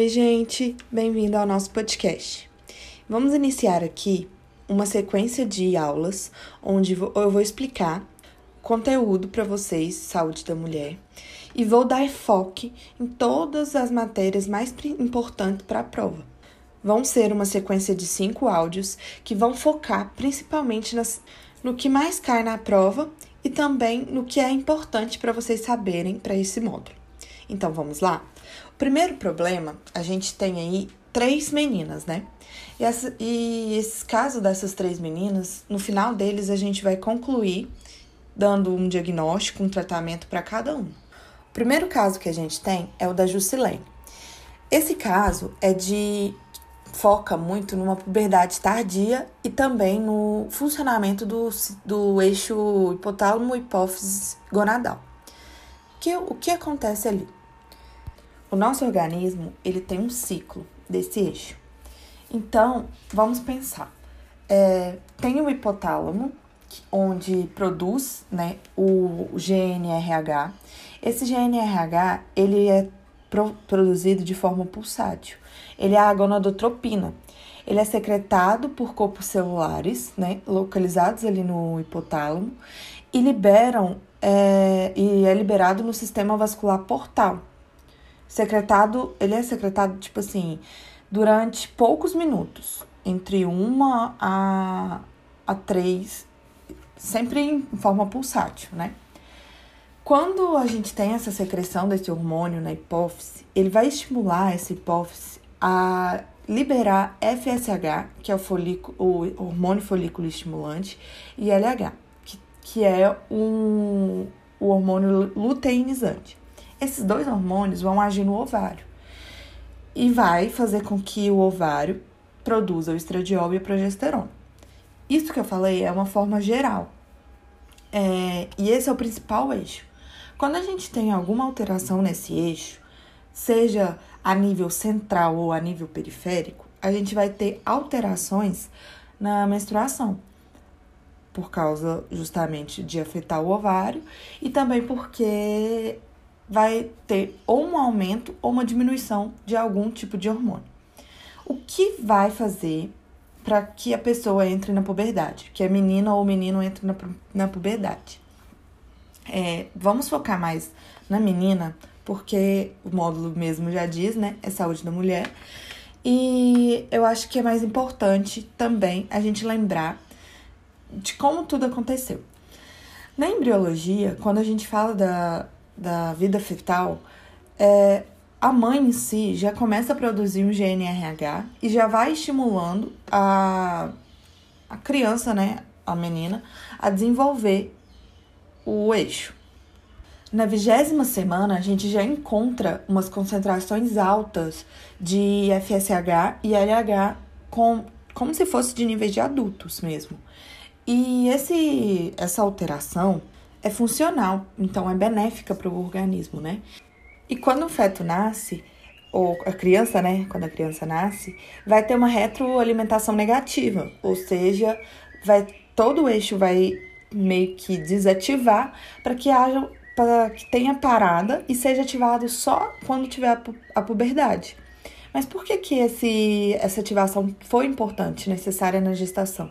Oi, gente, bem-vindo ao nosso podcast. Vamos iniciar aqui uma sequência de aulas onde eu vou explicar conteúdo para vocês, saúde da mulher, e vou dar enfoque em todas as matérias mais importantes para a prova. Vão ser uma sequência de cinco áudios que vão focar principalmente nas, no que mais cai na prova e também no que é importante para vocês saberem para esse módulo. Então vamos lá? Primeiro problema, a gente tem aí três meninas, né? E, essa, e esse caso dessas três meninas, no final deles a gente vai concluir dando um diagnóstico, um tratamento para cada um. O primeiro caso que a gente tem é o da Jusilene. Esse caso é de foca muito numa puberdade tardia e também no funcionamento do, do eixo hipotálamo hipófise gonadal. Que, o que acontece ali? O nosso organismo ele tem um ciclo desse eixo. Então, vamos pensar. É, tem o hipotálamo, onde produz né, o GNRH. Esse GNRH ele é pro, produzido de forma pulsátil. Ele é a gonadotropina. Ele é secretado por corpos celulares, né, localizados ali no hipotálamo, e liberam é, e é liberado no sistema vascular portal secretado, ele é secretado, tipo assim, durante poucos minutos, entre uma a, a três, sempre em forma pulsátil, né? Quando a gente tem essa secreção desse hormônio na hipófise, ele vai estimular essa hipófise a liberar FSH, que é o, folículo, o hormônio folículo estimulante, e LH, que, que é um, o hormônio luteinizante. Esses dois hormônios vão agir no ovário e vai fazer com que o ovário produza o estradiol e a progesterona. Isso que eu falei é uma forma geral. É, e esse é o principal eixo. Quando a gente tem alguma alteração nesse eixo, seja a nível central ou a nível periférico, a gente vai ter alterações na menstruação, por causa justamente de afetar o ovário e também porque vai ter ou um aumento ou uma diminuição de algum tipo de hormônio. O que vai fazer para que a pessoa entre na puberdade, que a menina ou o menino entre na, na puberdade? É, vamos focar mais na menina, porque o módulo mesmo já diz, né? É saúde da mulher. E eu acho que é mais importante também a gente lembrar de como tudo aconteceu. Na embriologia, quando a gente fala da, da vida fetal, é, a mãe em si já começa a produzir um GNRH e já vai estimulando a, a criança, né, a menina, a desenvolver o eixo. Na vigésima semana, a gente já encontra umas concentrações altas de FSH e LH com, como se fosse de níveis de adultos mesmo. E esse, essa alteração é funcional, então é benéfica para o organismo, né? E quando o feto nasce, ou a criança, né, quando a criança nasce, vai ter uma retroalimentação negativa, ou seja, vai todo o eixo vai meio que desativar para que haja para que tenha parada e seja ativado só quando tiver a, pu a puberdade. Mas por que que esse, essa ativação foi importante, necessária na gestação?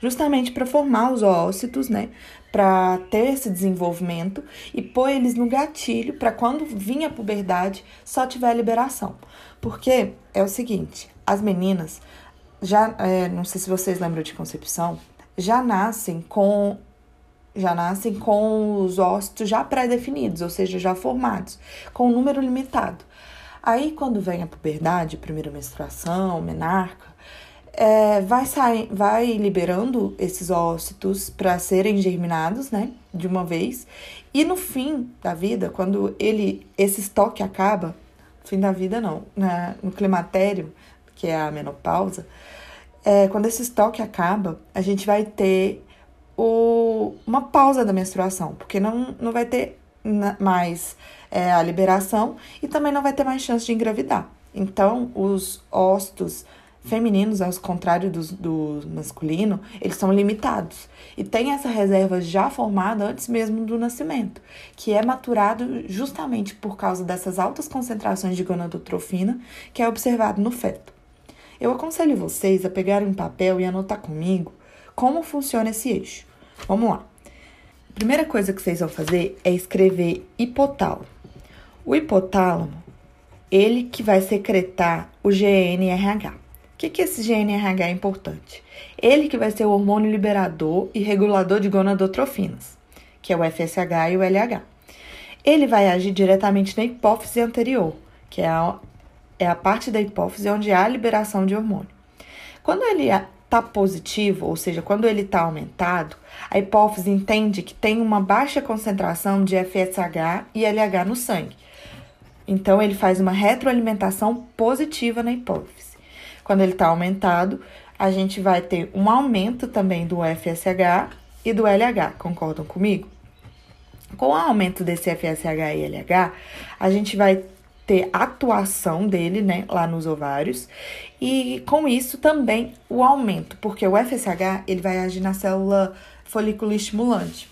Justamente para formar os ócitos, né, para ter esse desenvolvimento e pôr eles no gatilho para quando vir a puberdade só tiver liberação. Porque é o seguinte, as meninas já, é, não sei se vocês lembram de concepção, já nascem com já nascem com os ócitos já pré-definidos, ou seja, já formados, com um número limitado. Aí, quando vem a puberdade, primeira menstruação, menarca, é, vai, sair, vai liberando esses ócitos para serem germinados, né, de uma vez. E no fim da vida, quando ele esse estoque acaba, fim da vida não, né, no climatério, que é a menopausa, é, quando esse estoque acaba, a gente vai ter o, uma pausa da menstruação, porque não, não vai ter mais é, a liberação e também não vai ter mais chance de engravidar. Então, os ócitos femininos, ao contrário do, do masculino, eles são limitados. E tem essa reserva já formada antes mesmo do nascimento, que é maturado justamente por causa dessas altas concentrações de gonadotrofina que é observado no feto. Eu aconselho vocês a pegarem um papel e anotar comigo como funciona esse eixo. Vamos lá. A primeira coisa que vocês vão fazer é escrever hipotálamo. O hipotálamo, ele que vai secretar o GNRH. Que, que esse GNRH é importante? Ele que vai ser o hormônio liberador e regulador de gonadotrofinas, que é o FSH e o LH. Ele vai agir diretamente na hipófise anterior, que é a, é a parte da hipófise onde há liberação de hormônio. Quando ele está positivo, ou seja, quando ele está aumentado, a hipófise entende que tem uma baixa concentração de FSH e LH no sangue. Então, ele faz uma retroalimentação positiva na hipófise. Quando ele está aumentado, a gente vai ter um aumento também do FSH e do LH. Concordam comigo? Com o aumento desse FSH e LH, a gente vai ter atuação dele, né, lá nos ovários, e com isso também o aumento, porque o FSH, ele vai agir na célula folículo estimulante.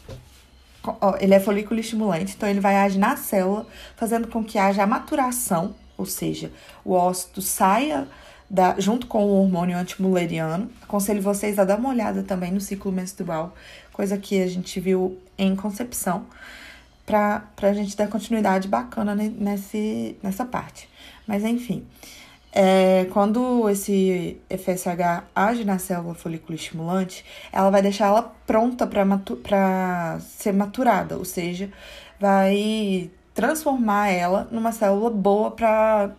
Ele é folículo estimulante, então ele vai agir na célula, fazendo com que haja a maturação, ou seja, o ócito saia da, junto com o hormônio antimuleriano. Aconselho vocês a dar uma olhada também no ciclo menstrual, coisa que a gente viu em concepção, para a gente dar continuidade bacana nesse, nessa parte. Mas enfim, é, quando esse FSH age na célula folículo estimulante, ela vai deixar ela pronta para matu ser maturada, ou seja, vai transformar ela numa célula boa para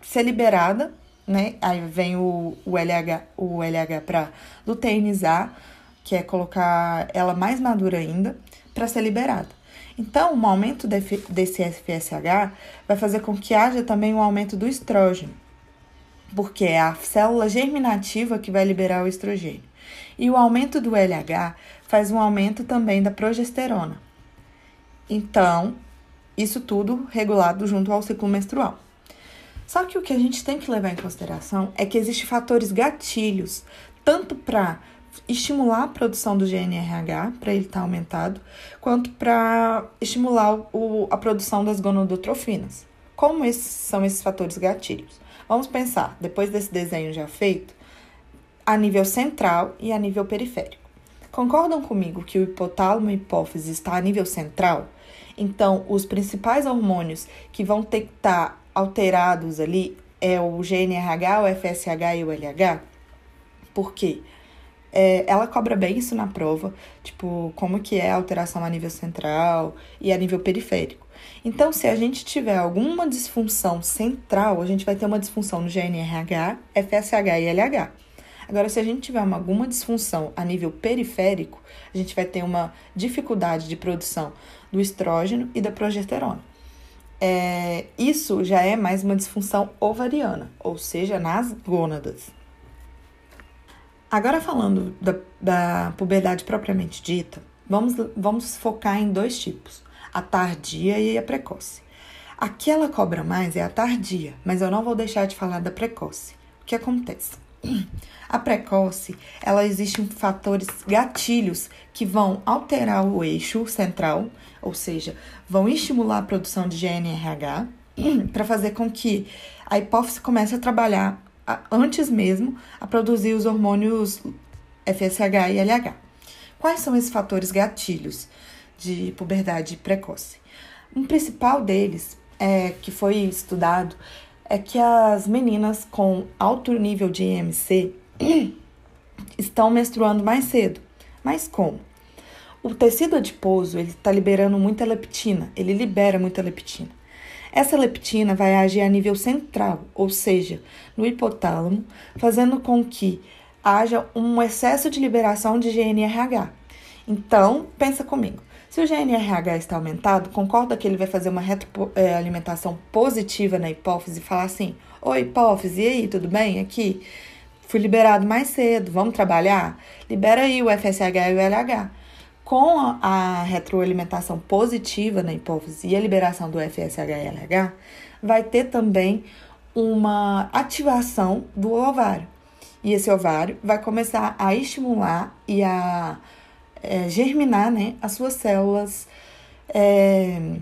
ser liberada né? Aí vem o, o LH, o LH para luteinizar, que é colocar ela mais madura ainda, para ser liberada. Então, um aumento desse FSH vai fazer com que haja também um aumento do estrógeno, porque é a célula germinativa que vai liberar o estrogênio. E o aumento do LH faz um aumento também da progesterona. Então, isso tudo regulado junto ao ciclo menstrual. Só que o que a gente tem que levar em consideração é que existem fatores gatilhos, tanto para estimular a produção do GNRH, para ele estar tá aumentado, quanto para estimular o, a produção das gonadotrofinas. Como esses são esses fatores gatilhos? Vamos pensar, depois desse desenho já feito, a nível central e a nível periférico. Concordam comigo que o hipotálamo e hipófise está a nível central? Então, os principais hormônios que vão ter que estar alterados ali é o GNRH, o FSH e o LH? Por quê? É, ela cobra bem isso na prova, tipo, como que é a alteração a nível central e a nível periférico. Então, se a gente tiver alguma disfunção central, a gente vai ter uma disfunção no GNRH, FSH e LH. Agora, se a gente tiver uma, alguma disfunção a nível periférico, a gente vai ter uma dificuldade de produção do estrógeno e da progesterona é, isso já é mais uma disfunção ovariana, ou seja, nas gônadas. Agora, falando da, da puberdade propriamente dita, vamos, vamos focar em dois tipos: a tardia e a precoce. Aqui ela cobra mais é a tardia, mas eu não vou deixar de falar da precoce. O que acontece? A precoce, ela existe fatores gatilhos que vão alterar o eixo central, ou seja, vão estimular a produção de GNRH para fazer com que a hipófise comece a trabalhar antes mesmo a produzir os hormônios FSH e LH. Quais são esses fatores gatilhos de puberdade precoce? Um principal deles, é, que foi estudado, é que as meninas com alto nível de IMC estão menstruando mais cedo. Mas como? O tecido adiposo ele está liberando muita leptina, ele libera muita leptina. Essa leptina vai agir a nível central, ou seja, no hipotálamo, fazendo com que haja um excesso de liberação de GNRH. Então, pensa comigo. Se o GNRH está aumentado, concorda que ele vai fazer uma retroalimentação positiva na hipófise e falar assim: Oi, hipófise, e aí, tudo bem? Aqui, fui liberado mais cedo, vamos trabalhar? Libera aí o FSH e o LH. Com a, a retroalimentação positiva na hipófise e a liberação do FSH e LH, vai ter também uma ativação do ovário. e esse ovário vai começar a estimular e a é, germinar né, as suas células é,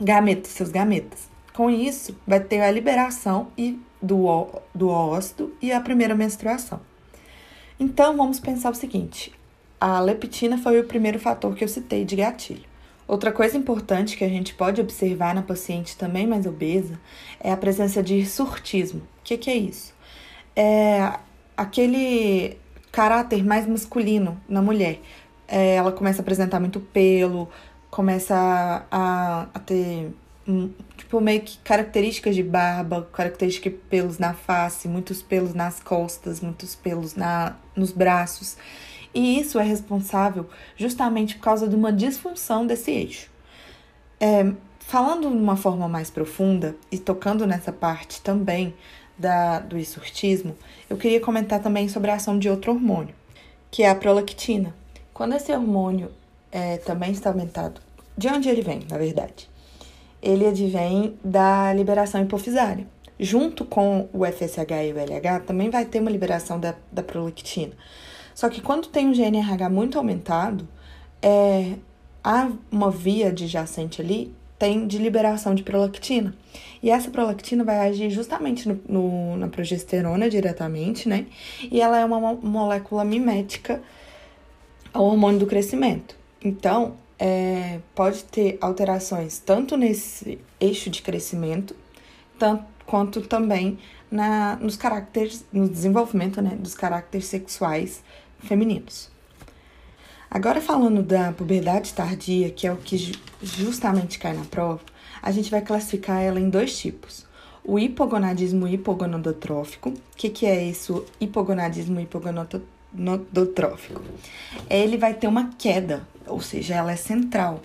gametas, seus gametas. Com isso, vai ter a liberação e do, do óvulo e a primeira menstruação. Então, vamos pensar o seguinte: a leptina foi o primeiro fator que eu citei de gatilho. Outra coisa importante que a gente pode observar na paciente também mais obesa é a presença de surtismo. O que, que é isso? É aquele caráter mais masculino na mulher. É, ela começa a apresentar muito pelo, começa a, a ter tipo, meio que características de barba, características de pelos na face, muitos pelos nas costas, muitos pelos na, nos braços. E isso é responsável justamente por causa de uma disfunção desse eixo. É, falando de uma forma mais profunda e tocando nessa parte também da, do insurtismo, eu queria comentar também sobre a ação de outro hormônio, que é a prolactina. Quando esse hormônio é, também está aumentado, de onde ele vem, na verdade? ele advém da liberação hipofisária. Junto com o FSH e o LH, também vai ter uma liberação da, da prolactina. Só que quando tem um GNRH muito aumentado, é, há uma via adjacente ali, tem de liberação de prolactina. E essa prolactina vai agir justamente no, no, na progesterona diretamente, né? E ela é uma molécula mimética ao hormônio do crescimento. Então, é, pode ter alterações tanto nesse eixo de crescimento, tanto, quanto também na, nos caracteres, no desenvolvimento né, dos caracteres sexuais femininos. Agora falando da puberdade tardia, que é o que justamente cai na prova, a gente vai classificar ela em dois tipos. O hipogonadismo hipogonadotrófico. O que, que é isso? Hipogonadismo hipogonadotrófico. Ele vai ter uma queda ou seja, ela é central.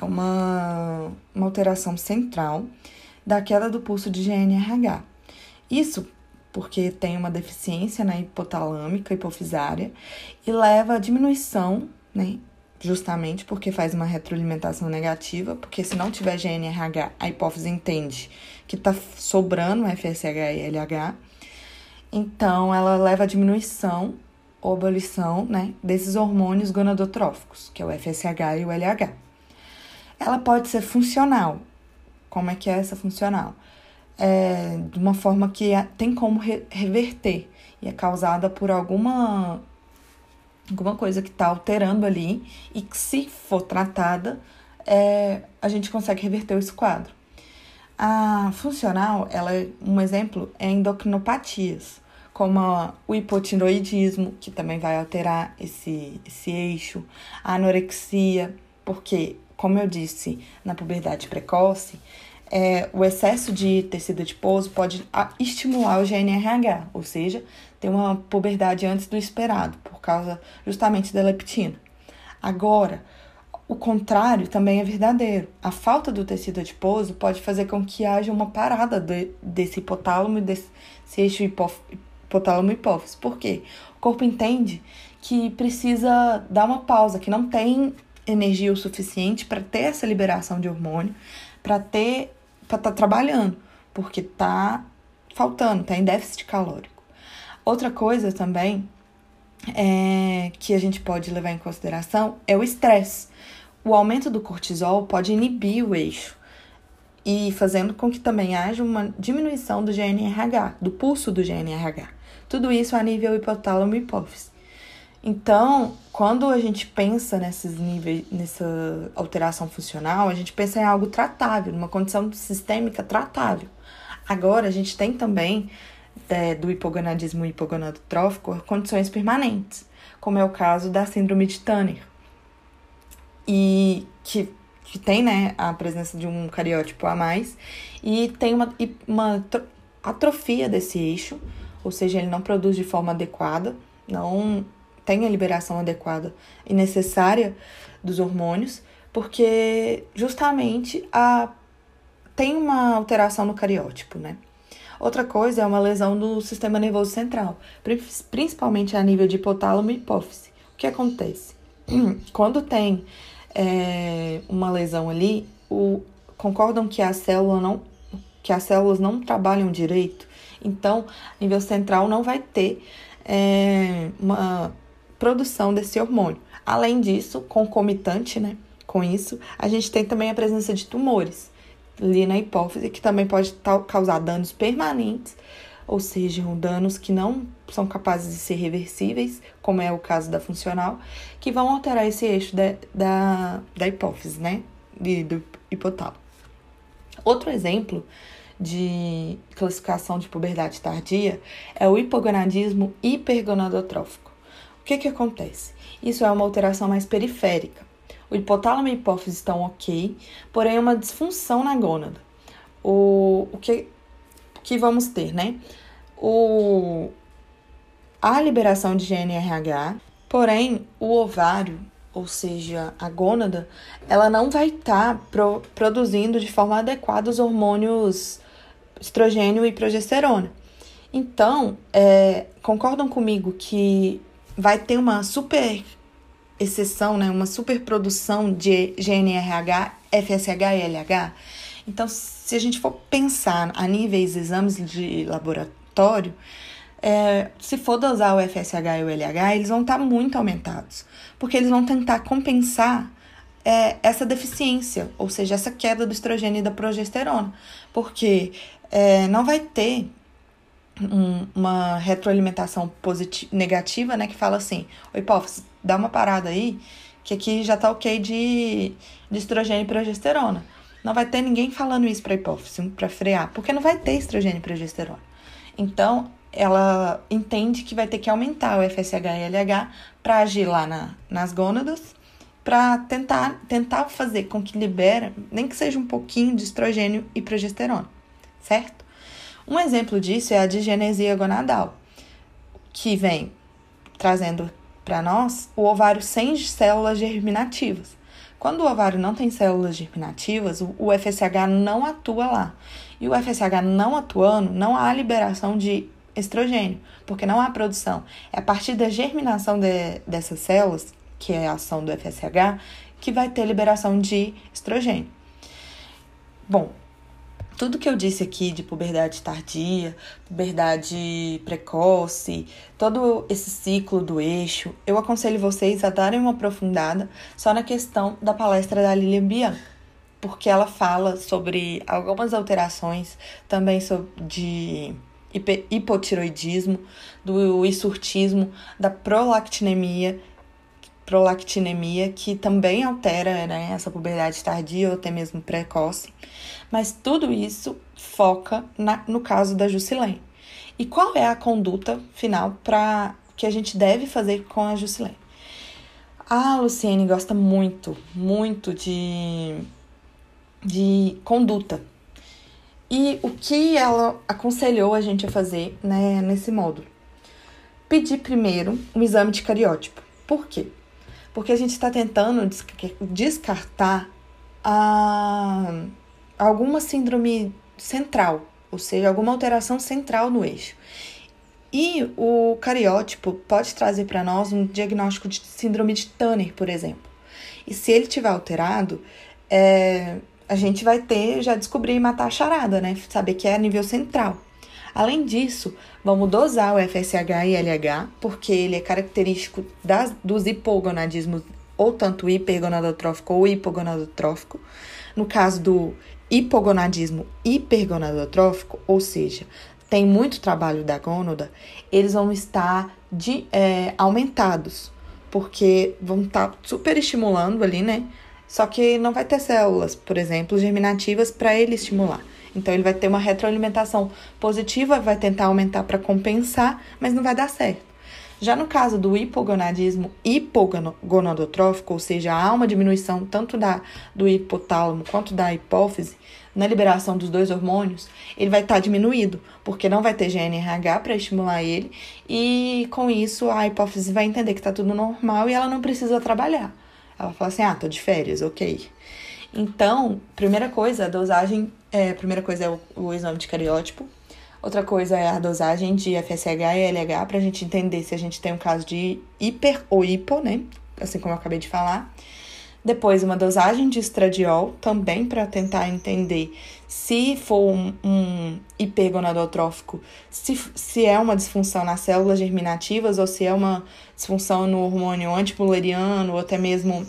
É uma, uma alteração central da queda do pulso de GNRH. Isso porque tem uma deficiência na hipotalâmica hipofisária e leva à diminuição, né? Justamente porque faz uma retroalimentação negativa, porque se não tiver GNRH, a hipófise entende que está sobrando FSH e LH. Então, ela leva à diminuição ou abolição né, desses hormônios gonadotróficos, que é o FSH e o LH. Ela pode ser funcional. Como é que é essa funcional? É, de uma forma que tem como re reverter e é causada por alguma alguma coisa que está alterando ali e que se for tratada é, a gente consegue reverter esse quadro. A funcional, ela é, um exemplo é endocrinopatias como o hipotiroidismo, que também vai alterar esse, esse eixo, a anorexia, porque, como eu disse, na puberdade precoce, é, o excesso de tecido adiposo pode estimular o GNRH, ou seja, ter uma puberdade antes do esperado, por causa justamente da leptina. Agora, o contrário também é verdadeiro. A falta do tecido adiposo pode fazer com que haja uma parada de, desse hipotálamo desse eixo hipotálamo e hipófise. Por quê? O corpo entende que precisa dar uma pausa, que não tem energia o suficiente para ter essa liberação de hormônio, para ter para estar tá trabalhando, porque tá faltando, tá em déficit calórico. Outra coisa também é, que a gente pode levar em consideração é o estresse. O aumento do cortisol pode inibir o eixo e fazendo com que também haja uma diminuição do GNRH, do pulso do GNRH. Tudo isso a nível hipotálamo e hipófise. Então, quando a gente pensa nesses níveis, nessa alteração funcional, a gente pensa em algo tratável, numa condição sistêmica tratável. Agora, a gente tem também é, do hipogonadismo hipogonadotrófico condições permanentes, como é o caso da síndrome de Tanner, e que, que tem né, a presença de um cariótipo a mais e tem uma, uma atrofia desse eixo, ou seja, ele não produz de forma adequada, não tem a liberação adequada e necessária dos hormônios, porque justamente a, tem uma alteração no cariótipo, né? Outra coisa é uma lesão do sistema nervoso central, principalmente a nível de hipotálamo e hipófise. O que acontece? Quando tem é, uma lesão ali, o, concordam que a célula não, que as células não trabalham direito então, nível central não vai ter é, uma produção desse hormônio. Além disso, concomitante, né, com isso, a gente tem também a presença de tumores ali na hipófise, que também pode causar danos permanentes, ou seja, danos que não são capazes de ser reversíveis, como é o caso da funcional, que vão alterar esse eixo de, da, da hipófise, né, de, do hipotálamo. Outro exemplo de classificação de puberdade tardia é o hipogonadismo hipergonadotrófico. O que, que acontece? Isso é uma alteração mais periférica. O hipotálamo e a hipófise estão ok, porém é uma disfunção na gônada. O, o que, que vamos ter, né? O, a liberação de GNRH, porém o ovário, ou seja, a gônada, ela não vai estar tá pro, produzindo de forma adequada os hormônios estrogênio e progesterona. Então, é, concordam comigo que vai ter uma super exceção, né, uma superprodução de GNRH, FSH e LH. Então, se a gente for pensar a níveis de exames de laboratório, é, se for dosar o FSH e o LH, eles vão estar muito aumentados, porque eles vão tentar compensar é, essa deficiência, ou seja, essa queda do estrogênio e da progesterona, porque é, não vai ter um, uma retroalimentação positiva, negativa, né? Que fala assim, o hipófise, dá uma parada aí, que aqui já tá ok de, de estrogênio e progesterona. Não vai ter ninguém falando isso para hipófise, para frear, porque não vai ter estrogênio e progesterona. Então, ela entende que vai ter que aumentar o FSH e LH para agir lá na, nas gônadas, para tentar, tentar fazer com que libera, nem que seja um pouquinho de estrogênio e progesterona, certo? Um exemplo disso é a digenesia gonadal, que vem trazendo para nós o ovário sem células germinativas. Quando o ovário não tem células germinativas, o FSH não atua lá. E o FSH não atuando, não há liberação de estrogênio, porque não há produção. É a partir da germinação de, dessas células, que é a ação do FSH, que vai ter liberação de estrogênio. Bom, tudo que eu disse aqui de puberdade tardia, puberdade precoce, todo esse ciclo do eixo, eu aconselho vocês a darem uma aprofundada só na questão da palestra da Lilian Bianca, porque ela fala sobre algumas alterações também sobre de hipotiroidismo, do isurtismo, da prolactinemia prolactinemia, que também altera né, essa puberdade tardia ou até mesmo precoce. Mas tudo isso foca na, no caso da Jusilene. E qual é a conduta final para que a gente deve fazer com a Jusilene? A Luciene gosta muito, muito de, de conduta. E o que ela aconselhou a gente a fazer né, nesse módulo? Pedir primeiro um exame de cariótipo. Por quê? porque a gente está tentando descartar a, alguma síndrome central, ou seja, alguma alteração central no eixo. E o cariótipo pode trazer para nós um diagnóstico de síndrome de Tanner, por exemplo. E se ele tiver alterado, é, a gente vai ter, já descobrir e matar a charada, né? Saber que é a nível central. Além disso, vamos dosar o FSH e LH, porque ele é característico das, dos hipogonadismos, ou tanto hipergonadotrófico ou hipogonadotrófico. No caso do hipogonadismo hipergonadotrófico, ou seja, tem muito trabalho da gônada, eles vão estar de, é, aumentados, porque vão estar super estimulando ali, né? Só que não vai ter células, por exemplo, germinativas para ele estimular. Então ele vai ter uma retroalimentação positiva, vai tentar aumentar para compensar, mas não vai dar certo. Já no caso do hipogonadismo hipogonadotrófico, ou seja, há uma diminuição tanto da, do hipotálamo quanto da hipófise na liberação dos dois hormônios, ele vai estar tá diminuído, porque não vai ter GNRH para estimular ele, e com isso a hipófise vai entender que está tudo normal e ela não precisa trabalhar. Ela fala assim: ah, tô de férias, ok. Então, primeira coisa, a dosagem, é, primeira coisa é o, o exame de cariótipo. Outra coisa é a dosagem de FSH e LH para a gente entender se a gente tem um caso de hiper ou hipo, né? Assim como eu acabei de falar. Depois, uma dosagem de estradiol, também para tentar entender se for um, um hipergonadotrófico, se, se é uma disfunção nas células germinativas ou se é uma disfunção no hormônio antipoleriano ou até mesmo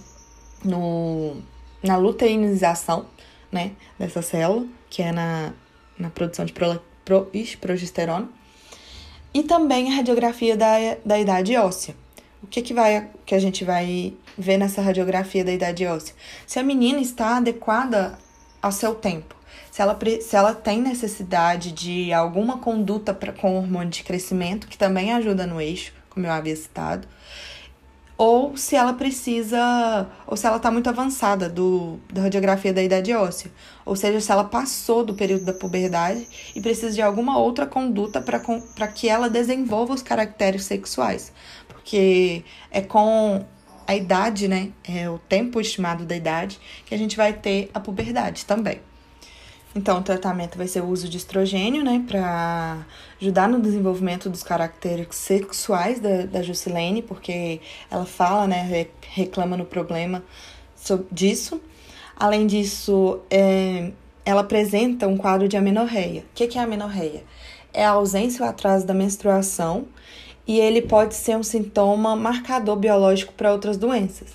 no, na luteinização né, dessa célula, que é na, na produção de pro, ixi, progesterona. E também a radiografia da, da idade óssea. O que, que, vai, que a gente vai ver nessa radiografia da idade óssea? Se a menina está adequada ao seu tempo. Se ela, se ela tem necessidade de alguma conduta pra, com hormônio de crescimento, que também ajuda no eixo, como eu havia citado ou se ela precisa, ou se ela está muito avançada do, da radiografia da idade óssea, ou seja, se ela passou do período da puberdade e precisa de alguma outra conduta para que ela desenvolva os caracteres sexuais, porque é com a idade, né, é o tempo estimado da idade que a gente vai ter a puberdade também. Então, o tratamento vai ser o uso de estrogênio, né, para ajudar no desenvolvimento dos caracteres sexuais da, da Jusilene, porque ela fala, né, reclama no problema disso. Além disso, é, ela apresenta um quadro de amenorreia. O que é a amenorreia? É a ausência ou atraso da menstruação e ele pode ser um sintoma marcador biológico para outras doenças.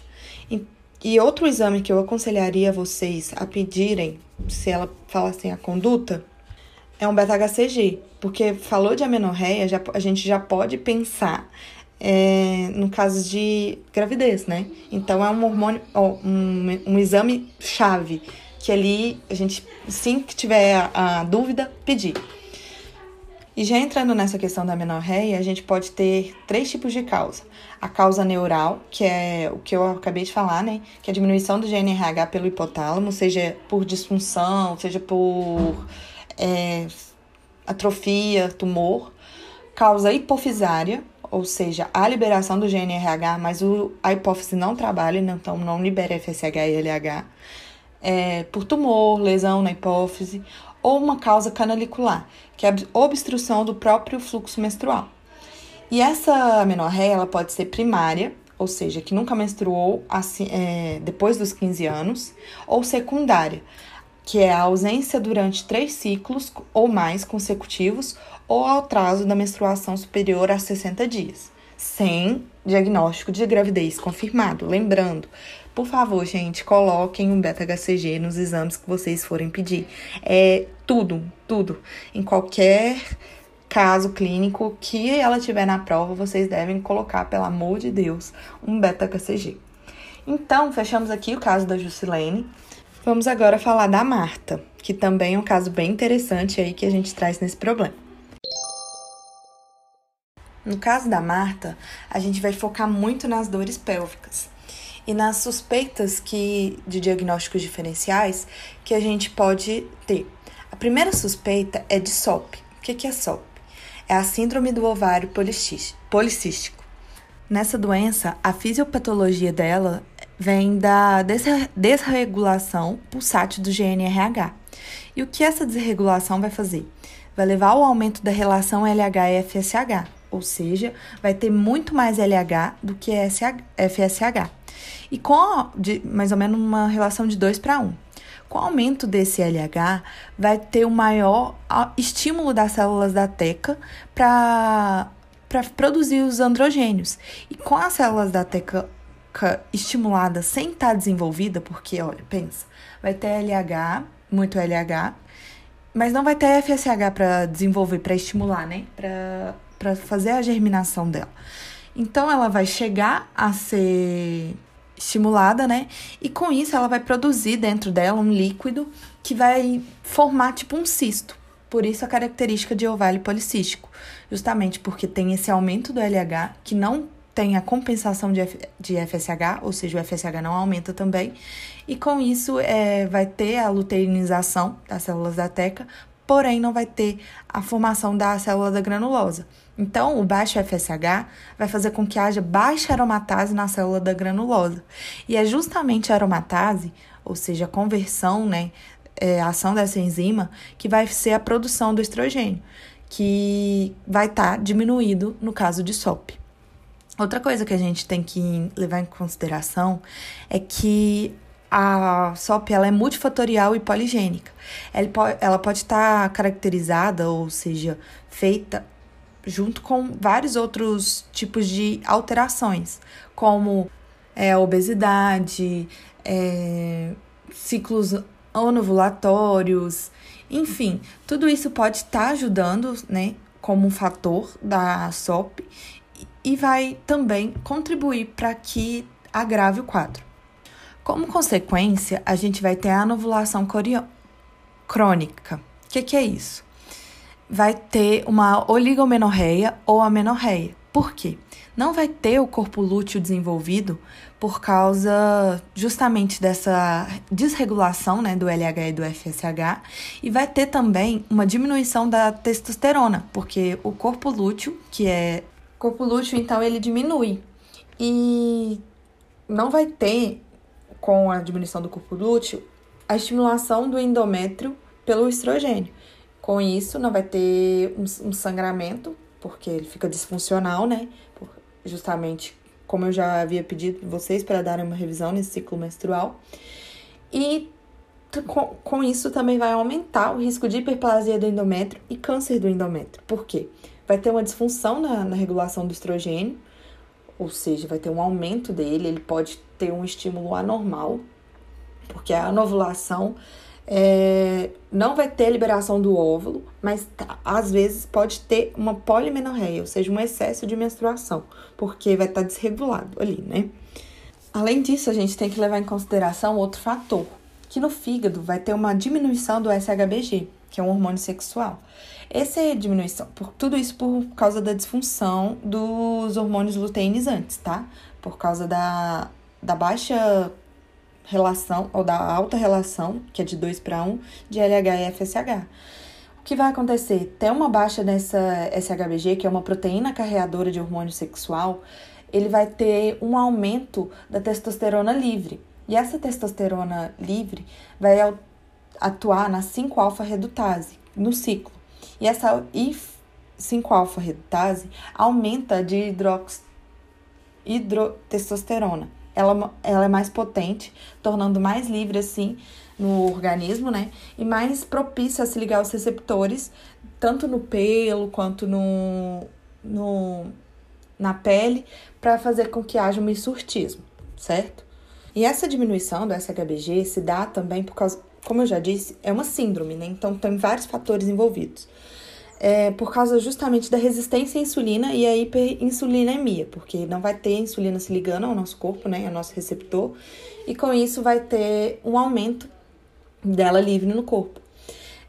E outro exame que eu aconselharia vocês a pedirem, se ela fala assim, a conduta, é um beta-HCG, porque falou de amenorreia, já, a gente já pode pensar é, no caso de gravidez, né? Então é um hormônio, um, um exame chave, que ali a gente, sim que tiver a, a dúvida, pedir. E já entrando nessa questão da menorreia, a gente pode ter três tipos de causa. A causa neural, que é o que eu acabei de falar, né? Que é a diminuição do GNRH pelo hipotálamo, seja por disfunção, seja por é, atrofia, tumor. Causa hipofisária, ou seja, a liberação do GNRH, mas o, a hipófise não trabalha, então não libera FSH e LH. É, por tumor, lesão na hipófise ou uma causa canalicular, que é a obstrução do próprio fluxo menstrual. E essa amenorreia ela pode ser primária, ou seja, que nunca menstruou assim, é, depois dos 15 anos, ou secundária, que é a ausência durante três ciclos ou mais consecutivos ou ao atraso da menstruação superior a 60 dias, sem diagnóstico de gravidez confirmado. Lembrando, por favor, gente, coloquem um beta-HCG nos exames que vocês forem pedir. É tudo, tudo. Em qualquer caso clínico que ela tiver na prova, vocês devem colocar, pelo amor de Deus, um beta-HCG. Então, fechamos aqui o caso da Jusilene. Vamos agora falar da Marta, que também é um caso bem interessante aí que a gente traz nesse problema. No caso da Marta, a gente vai focar muito nas dores pélvicas e nas suspeitas que de diagnósticos diferenciais que a gente pode ter. A primeira suspeita é de SOP. O que é SOP? É a síndrome do ovário policístico. Nessa doença, a fisiopatologia dela vem da desregulação pulsátil do GNRH. E o que essa desregulação vai fazer? Vai levar ao aumento da relação LH e FSH, ou seja, vai ter muito mais LH do que FSH e com de, mais ou menos uma relação de 2 para 1. Com o aumento desse LH, vai ter um maior estímulo das células da teca para produzir os androgênios. E com as células da teca estimulada sem estar tá desenvolvida, porque, olha, pensa, vai ter LH, muito LH, mas não vai ter FSH para desenvolver, para estimular, né? Para fazer a germinação dela. Então, ela vai chegar a ser estimulada, né? E com isso ela vai produzir dentro dela um líquido que vai formar tipo um cisto. Por isso a característica de ovário policístico, justamente porque tem esse aumento do LH que não tem a compensação de, F, de FSH, ou seja, o FSH não aumenta também, e com isso é, vai ter a luteinização das células da teca, porém não vai ter a formação da célula da granulosa. Então, o baixo FSH vai fazer com que haja baixa aromatase na célula da granulosa. E é justamente a aromatase, ou seja, a conversão, né, é, a ação dessa enzima, que vai ser a produção do estrogênio, que vai estar tá diminuído no caso de SOP. Outra coisa que a gente tem que levar em consideração é que a SOP ela é multifatorial e poligênica. Ela pode estar caracterizada, ou seja, feita junto com vários outros tipos de alterações, como é, obesidade, é, ciclos anovulatórios, enfim, tudo isso pode estar ajudando, né, como um fator da SOP e vai também contribuir para que agrave o quadro. Como consequência, a gente vai ter a anovulação crônica. O que, que é isso? Vai ter uma oligomenorreia ou amenorreia. Por quê? Não vai ter o corpo lúteo desenvolvido por causa justamente dessa desregulação né, do LH e do FSH, e vai ter também uma diminuição da testosterona, porque o corpo lúteo, que é corpo lúteo, então ele diminui. E não vai ter, com a diminuição do corpo lúteo, a estimulação do endométrio pelo estrogênio. Com isso, não vai ter um, um sangramento, porque ele fica disfuncional, né? Justamente como eu já havia pedido vocês para darem uma revisão nesse ciclo menstrual. E com, com isso também vai aumentar o risco de hiperplasia do endométrio e câncer do endométrio. Por quê? vai ter uma disfunção na, na regulação do estrogênio, ou seja, vai ter um aumento dele, ele pode ter um estímulo anormal, porque a anovulação é, não vai ter liberação do óvulo, mas tá, às vezes pode ter uma polimenorreia, ou seja, um excesso de menstruação, porque vai estar tá desregulado ali, né? Além disso, a gente tem que levar em consideração outro fator, que no fígado vai ter uma diminuição do SHBG, que é um hormônio sexual. Essa é diminuição, por, tudo isso por causa da disfunção dos hormônios luteinizantes, tá? Por causa da, da baixa relação, ou da alta relação, que é de 2 para 1, de LH e FSH. O que vai acontecer? Tem uma baixa nessa SHBG, que é uma proteína carreadora de hormônio sexual, ele vai ter um aumento da testosterona livre. E essa testosterona livre vai atuar na 5-alfa-redutase, no ciclo. E essa 5-alfa-redutase aumenta de hidrox... hidrotestosterona. Ela, ela é mais potente, tornando mais livre assim no organismo, né? E mais propícia a se ligar aos receptores, tanto no pelo quanto no, no na pele, para fazer com que haja um misurtismo, certo? E essa diminuição do SHBG se dá também por causa, como eu já disse, é uma síndrome, né? Então tem vários fatores envolvidos é, por causa justamente da resistência à insulina e a hiperinsulinemia, porque não vai ter insulina se ligando ao nosso corpo, né, ao nosso receptor, e com isso vai ter um aumento dela livre no corpo.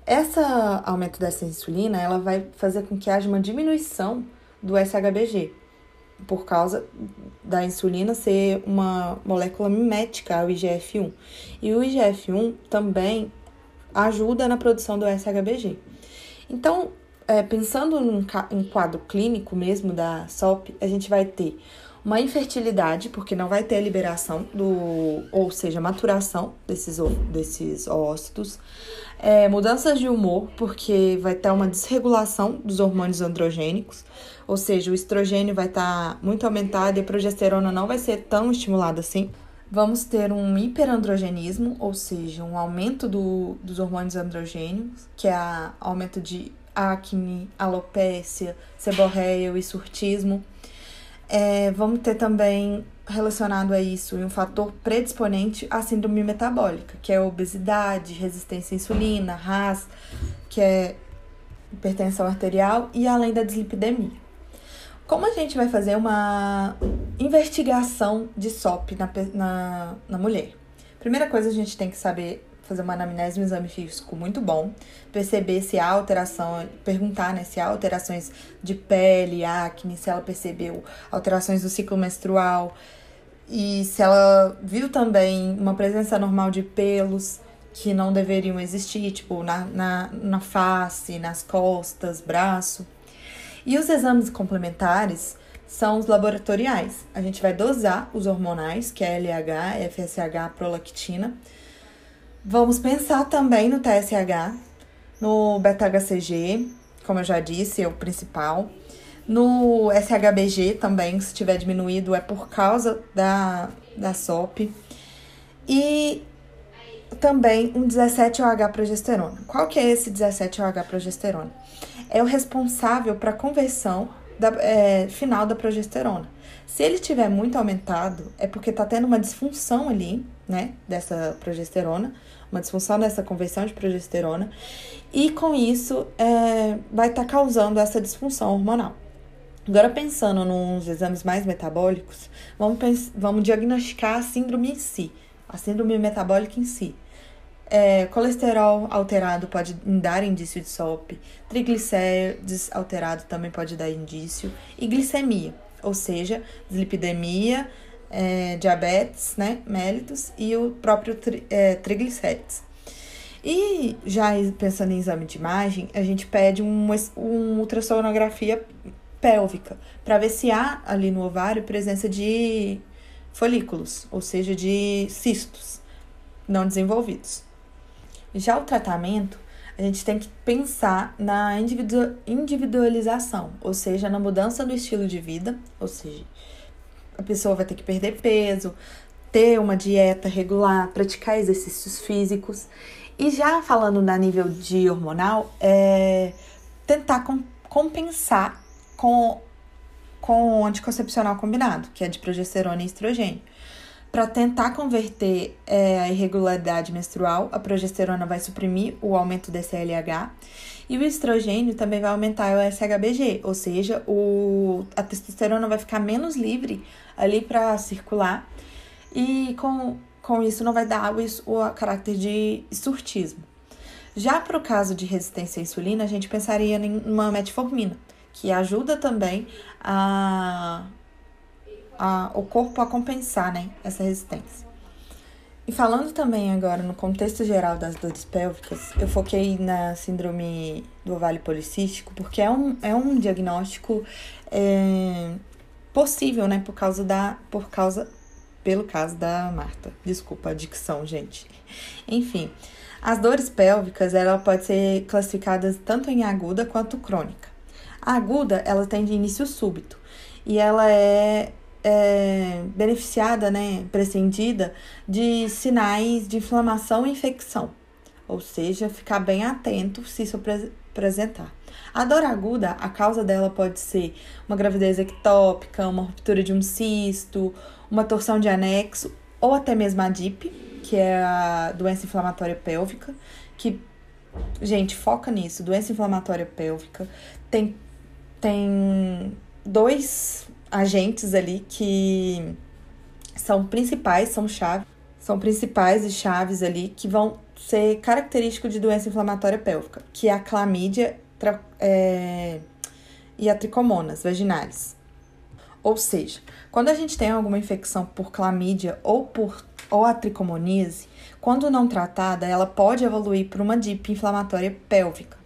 Esse aumento dessa insulina, ela vai fazer com que haja uma diminuição do SHBG, por causa da insulina ser uma molécula mimética ao IGF-1. E o IGF-1 também ajuda na produção do SHBG. Então, é, pensando num, em quadro clínico mesmo da SOP, a gente vai ter uma infertilidade, porque não vai ter a liberação do, ou seja, maturação desses, desses ócitos, é, mudanças de humor, porque vai ter uma desregulação dos hormônios androgênicos, ou seja, o estrogênio vai estar tá muito aumentado e a progesterona não vai ser tão estimulada assim. Vamos ter um hiperandrogenismo, ou seja, um aumento do, dos hormônios androgênicos, que é aumento de acne, alopécia, seborreia e surtismo. É, vamos ter também relacionado a isso um fator predisponente à síndrome metabólica, que é obesidade, resistência à insulina, RAS, que é hipertensão arterial e além da dislipidemia. Como a gente vai fazer uma investigação de SOP na, na, na mulher? Primeira coisa, a gente tem que saber fazer uma anamnese um exame físico muito bom, perceber se há alteração, perguntar né, se há alterações de pele, acne, se ela percebeu alterações do ciclo menstrual e se ela viu também uma presença normal de pelos que não deveriam existir, tipo na, na, na face, nas costas, braço. E os exames complementares são os laboratoriais. A gente vai dosar os hormonais, que é LH, FSH, prolactina, Vamos pensar também no TSH, no beta-HCG, como eu já disse, é o principal. No SHBG também, se tiver diminuído, é por causa da, da SOP. E também um 17-OH progesterona. Qual que é esse 17-OH progesterona? É o responsável para a conversão da, é, final da progesterona. Se ele tiver muito aumentado, é porque está tendo uma disfunção ali, né, dessa progesterona, uma disfunção dessa conversão de progesterona, e com isso é, vai estar tá causando essa disfunção hormonal. Agora, pensando nos exames mais metabólicos, vamos, vamos diagnosticar a síndrome em si, a síndrome metabólica em si. É, colesterol alterado pode dar indício de SOP, triglicérides alterado também pode dar indício, e glicemia, ou seja, dislipidemia, é, diabetes, né, mellitus e o próprio tri, é, triglicérides. E já pensando em exame de imagem, a gente pede um, um ultrassonografia pélvica para ver se há ali no ovário presença de folículos, ou seja, de cistos não desenvolvidos. Já o tratamento, a gente tem que pensar na individualização, ou seja, na mudança do estilo de vida, ou seja, a pessoa vai ter que perder peso, ter uma dieta regular, praticar exercícios físicos. E já falando na nível de hormonal, é tentar com, compensar com, com o anticoncepcional combinado, que é de progesterona e estrogênio. Para tentar converter é, a irregularidade menstrual, a progesterona vai suprimir o aumento desse LH e o estrogênio também vai aumentar o SHBG, ou seja, o, a testosterona vai ficar menos livre ali para circular e com, com isso não vai dar o, o caráter de surtismo. Já para o caso de resistência à insulina, a gente pensaria em uma metformina, que ajuda também a a, o corpo a compensar né, essa resistência. E falando também agora no contexto geral das dores pélvicas, eu foquei na síndrome do ovário policístico, porque é um, é um diagnóstico é, possível, né, por causa da. Por causa. Pelo caso da Marta. Desculpa a dicção, gente. Enfim, as dores pélvicas, ela pode ser classificadas tanto em aguda quanto crônica. A aguda, ela tem de início súbito e ela é é, beneficiada, né, prescindida de sinais de inflamação e infecção, ou seja, ficar bem atento se isso apresentar. A dor aguda, a causa dela pode ser uma gravidez ectópica, uma ruptura de um cisto, uma torção de anexo ou até mesmo a DIP, que é a doença inflamatória pélvica, que, gente, foca nisso, doença inflamatória pélvica, tem, tem dois agentes ali que são principais, são chaves, são principais e chaves ali que vão ser característicos de doença inflamatória pélvica, que é a clamídia é, e a tricomonas vaginalis. Ou seja, quando a gente tem alguma infecção por clamídia ou por ou a tricomoníase, quando não tratada, ela pode evoluir para uma DIP inflamatória pélvica.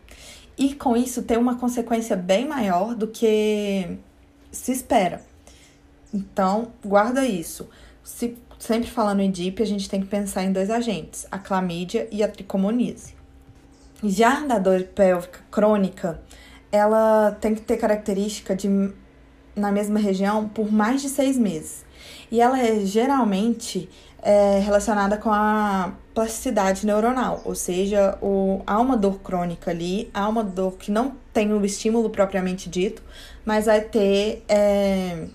E com isso ter uma consequência bem maior do que se espera. Então, guarda isso. Se, sempre falando em DIP, a gente tem que pensar em dois agentes, a clamídia e a tricomoníase. Já na dor pélvica crônica, ela tem que ter característica de na mesma região por mais de seis meses. E ela é geralmente é, relacionada com a plasticidade neuronal, ou seja, o, há uma dor crônica ali, há uma dor que não tem o estímulo propriamente dito, mas vai ter é,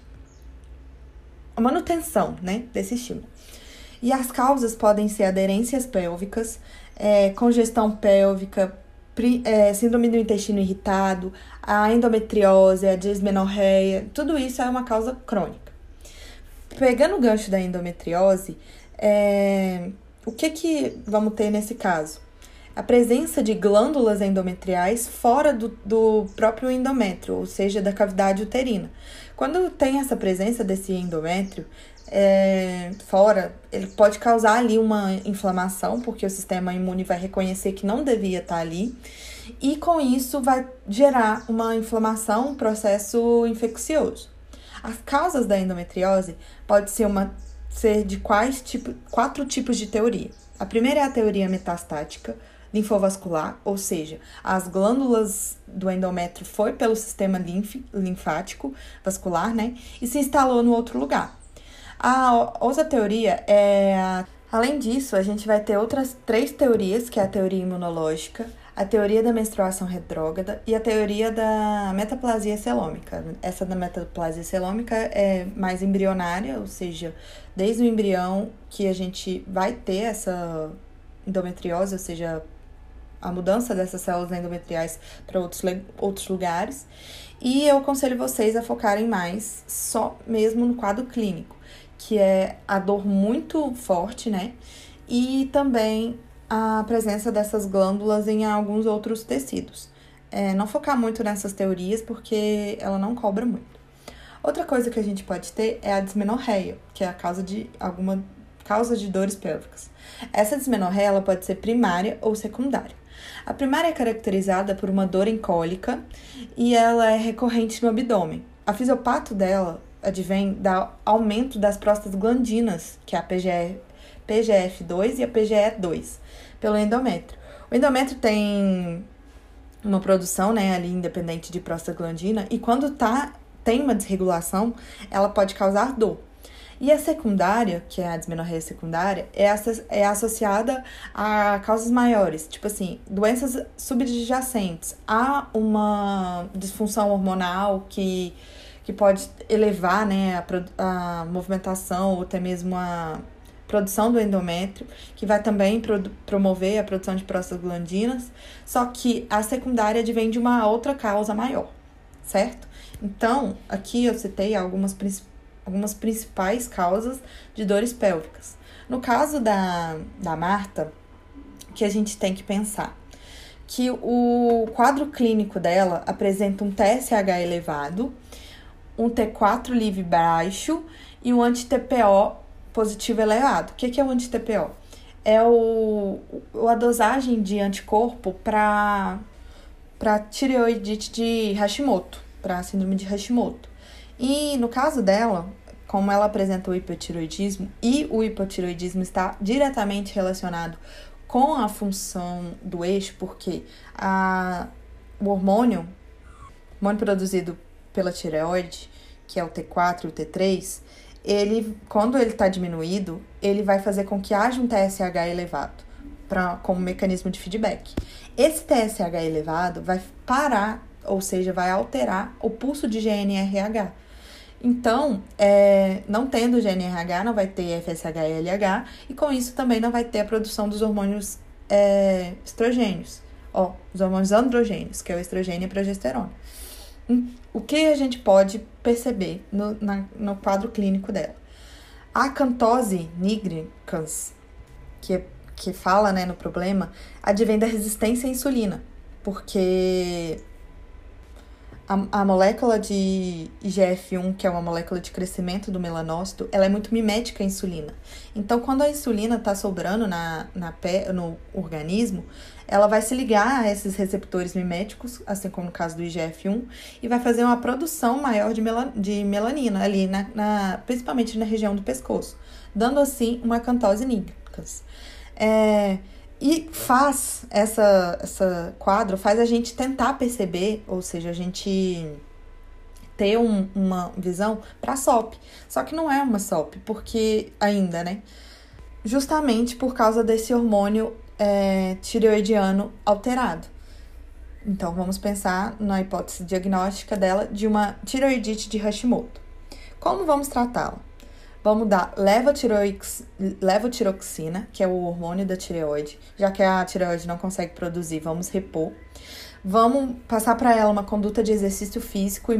a manutenção né, desse estímulo. E as causas podem ser aderências pélvicas, é, congestão pélvica, pri, é, síndrome do intestino irritado, a endometriose, a dismenorreia, tudo isso é uma causa crônica. Pegando o gancho da endometriose, é, o que, que vamos ter nesse caso? A presença de glândulas endometriais fora do, do próprio endométrio, ou seja, da cavidade uterina. Quando tem essa presença desse endométrio é, fora, ele pode causar ali uma inflamação, porque o sistema imune vai reconhecer que não devia estar ali, e com isso vai gerar uma inflamação, um processo infeccioso. As causas da endometriose pode ser uma ser de quais tipo, quatro tipos de teoria. A primeira é a teoria metastática, linfovascular, ou seja, as glândulas do endométrio foi pelo sistema linf, linfático vascular, né? E se instalou no outro lugar. A outra teoria é. Além disso, a gente vai ter outras três teorias, que é a teoria imunológica, a teoria da menstruação retrógrada e a teoria da metaplasia celômica. Essa da metaplasia celômica é mais embrionária, ou seja, desde o embrião que a gente vai ter essa endometriose, ou seja, a mudança dessas células endometriais para outros, outros lugares. E eu aconselho vocês a focarem mais só mesmo no quadro clínico, que é a dor muito forte, né? E também a presença dessas glândulas em alguns outros tecidos. É, não focar muito nessas teorias porque ela não cobra muito. Outra coisa que a gente pode ter é a dismenorreia, que é a causa de alguma causa de dores pélvicas. Essa dismenorreia ela pode ser primária ou secundária. A primária é caracterizada por uma dor cólica e ela é recorrente no abdômen. A fisiopato dela advém do aumento das próstatas glandinas, que é a PGR, PGF2 e a PGE2, pelo endométrio. O endométrio tem uma produção, né, ali independente de prostaglandina e quando tá tem uma desregulação, ela pode causar dor. E a secundária, que é a dismenorreia secundária, é, é associada a causas maiores, tipo assim, doenças subjacentes. Há uma disfunção hormonal que, que pode elevar né, a, a movimentação ou até mesmo a produção do endométrio, que vai também pro, promover a produção de prostaglandinas, só que a secundária advém de uma outra causa maior, certo? Então, aqui eu citei algumas, algumas principais causas de dores pélvicas. No caso da, da Marta, que a gente tem que pensar que o quadro clínico dela apresenta um TSH elevado, um T4 livre baixo e um anti-TPO positivo elevado. O que é o anti-TPO? É o, a dosagem de anticorpo para tireoidite de Hashimoto, para síndrome de Hashimoto. E no caso dela, como ela apresenta o hipotiroidismo, e o hipotiroidismo está diretamente relacionado com a função do eixo, porque a, o hormônio, hormônio produzido pela tireoide, que é o T4 e o T3, ele, quando ele está diminuído, ele vai fazer com que haja um TSH elevado pra, como mecanismo de feedback. Esse TSH elevado vai parar, ou seja, vai alterar o pulso de GNRH. Então, é, não tendo GNRH, não vai ter FSH-LH, e com isso também não vai ter a produção dos hormônios é, estrogênios, ó, os hormônios androgênios, que é o estrogênio e a progesterona. O que a gente pode perceber no, na, no quadro clínico dela? A cantose nigricans, que, que fala né, no problema, advém da resistência à insulina, porque a, a molécula de IGF-1, que é uma molécula de crescimento do melanócito, ela é muito mimética à insulina. Então, quando a insulina está sobrando na, na pé, no organismo, ela vai se ligar a esses receptores miméticos, assim como no caso do IGF-1, e vai fazer uma produção maior de, melan de melanina ali, na, na, principalmente na região do pescoço, dando assim uma cantose nígricas. É, e faz essa, essa quadro, faz a gente tentar perceber, ou seja, a gente ter um, uma visão para SOP. Só que não é uma SOP, porque ainda, né? Justamente por causa desse hormônio é, tireoidiano alterado. Então, vamos pensar na hipótese diagnóstica dela de uma tireoidite de Hashimoto. Como vamos tratá-la? Vamos dar levotiroxina, que é o hormônio da tireoide, já que a tireoide não consegue produzir, vamos repor. Vamos passar para ela uma conduta de exercício físico e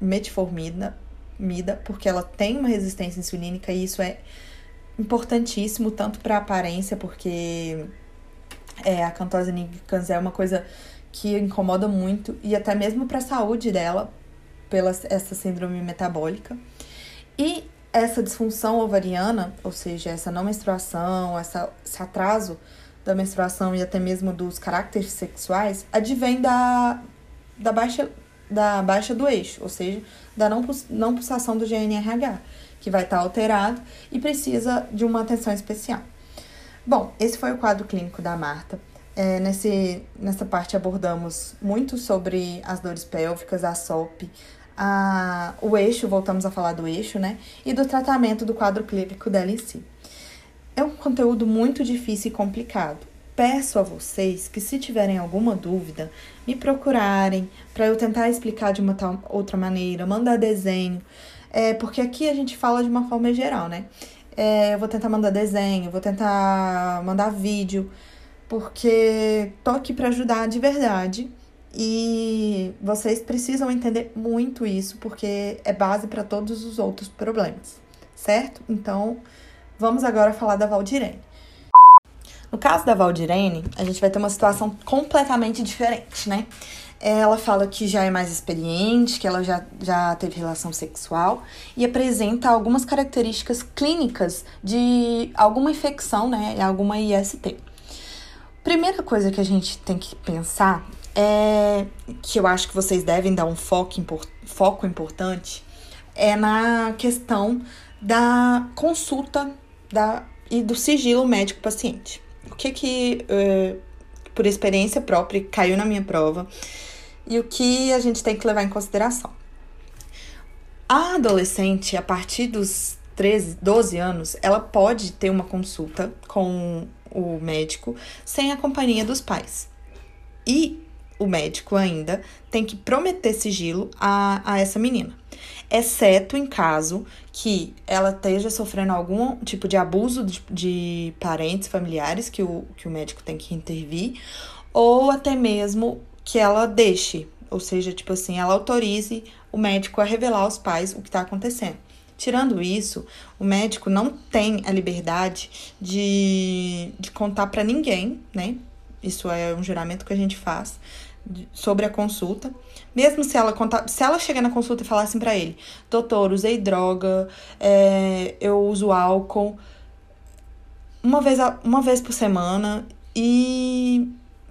metformina, porque ela tem uma resistência insulínica e isso é importantíssimo tanto para a aparência, porque é, a cantose nigricans é uma coisa que incomoda muito e até mesmo para a saúde dela, pela essa síndrome metabólica. E essa disfunção ovariana, ou seja, essa não menstruação, essa, esse atraso da menstruação e até mesmo dos caracteres sexuais, advém da, da, baixa, da baixa do eixo, ou seja, da não, não pulsação do GNRH, que vai estar alterado e precisa de uma atenção especial. Bom, esse foi o quadro clínico da Marta. É, nesse, nessa parte abordamos muito sobre as dores pélvicas, a SOP, a, o eixo, voltamos a falar do eixo, né? E do tratamento do quadro clínico dela em si. É um conteúdo muito difícil e complicado. Peço a vocês que, se tiverem alguma dúvida, me procurarem para eu tentar explicar de uma tal, outra maneira, mandar desenho, é, porque aqui a gente fala de uma forma geral, né? É, eu vou tentar mandar desenho, vou tentar mandar vídeo, porque tô aqui para ajudar de verdade. E vocês precisam entender muito isso, porque é base para todos os outros problemas, certo? Então, vamos agora falar da Valdirene. No caso da Valdirene, a gente vai ter uma situação completamente diferente, né? Ela fala que já é mais experiente, que ela já, já teve relação sexual e apresenta algumas características clínicas de alguma infecção, né? Alguma IST. Primeira coisa que a gente tem que pensar é que eu acho que vocês devem dar um foco, foco importante é na questão da consulta da, e do sigilo médico-paciente. O que que, uh, por experiência própria, caiu na minha prova e o que a gente tem que levar em consideração. A adolescente, a partir dos 13, 12 anos, ela pode ter uma consulta com o médico sem a companhia dos pais. E o médico ainda tem que prometer sigilo a, a essa menina, exceto em caso que ela esteja sofrendo algum tipo de abuso de, de parentes, familiares, que o, que o médico tem que intervir, ou até mesmo que ela deixe, ou seja, tipo assim, ela autorize o médico a revelar aos pais o que está acontecendo. Tirando isso, o médico não tem a liberdade de, de contar para ninguém, né? Isso é um juramento que a gente faz sobre a consulta. Mesmo se ela contar, se ela chegar na consulta e falar assim para ele, doutor, usei droga, é, eu uso álcool uma vez, a, uma vez por semana e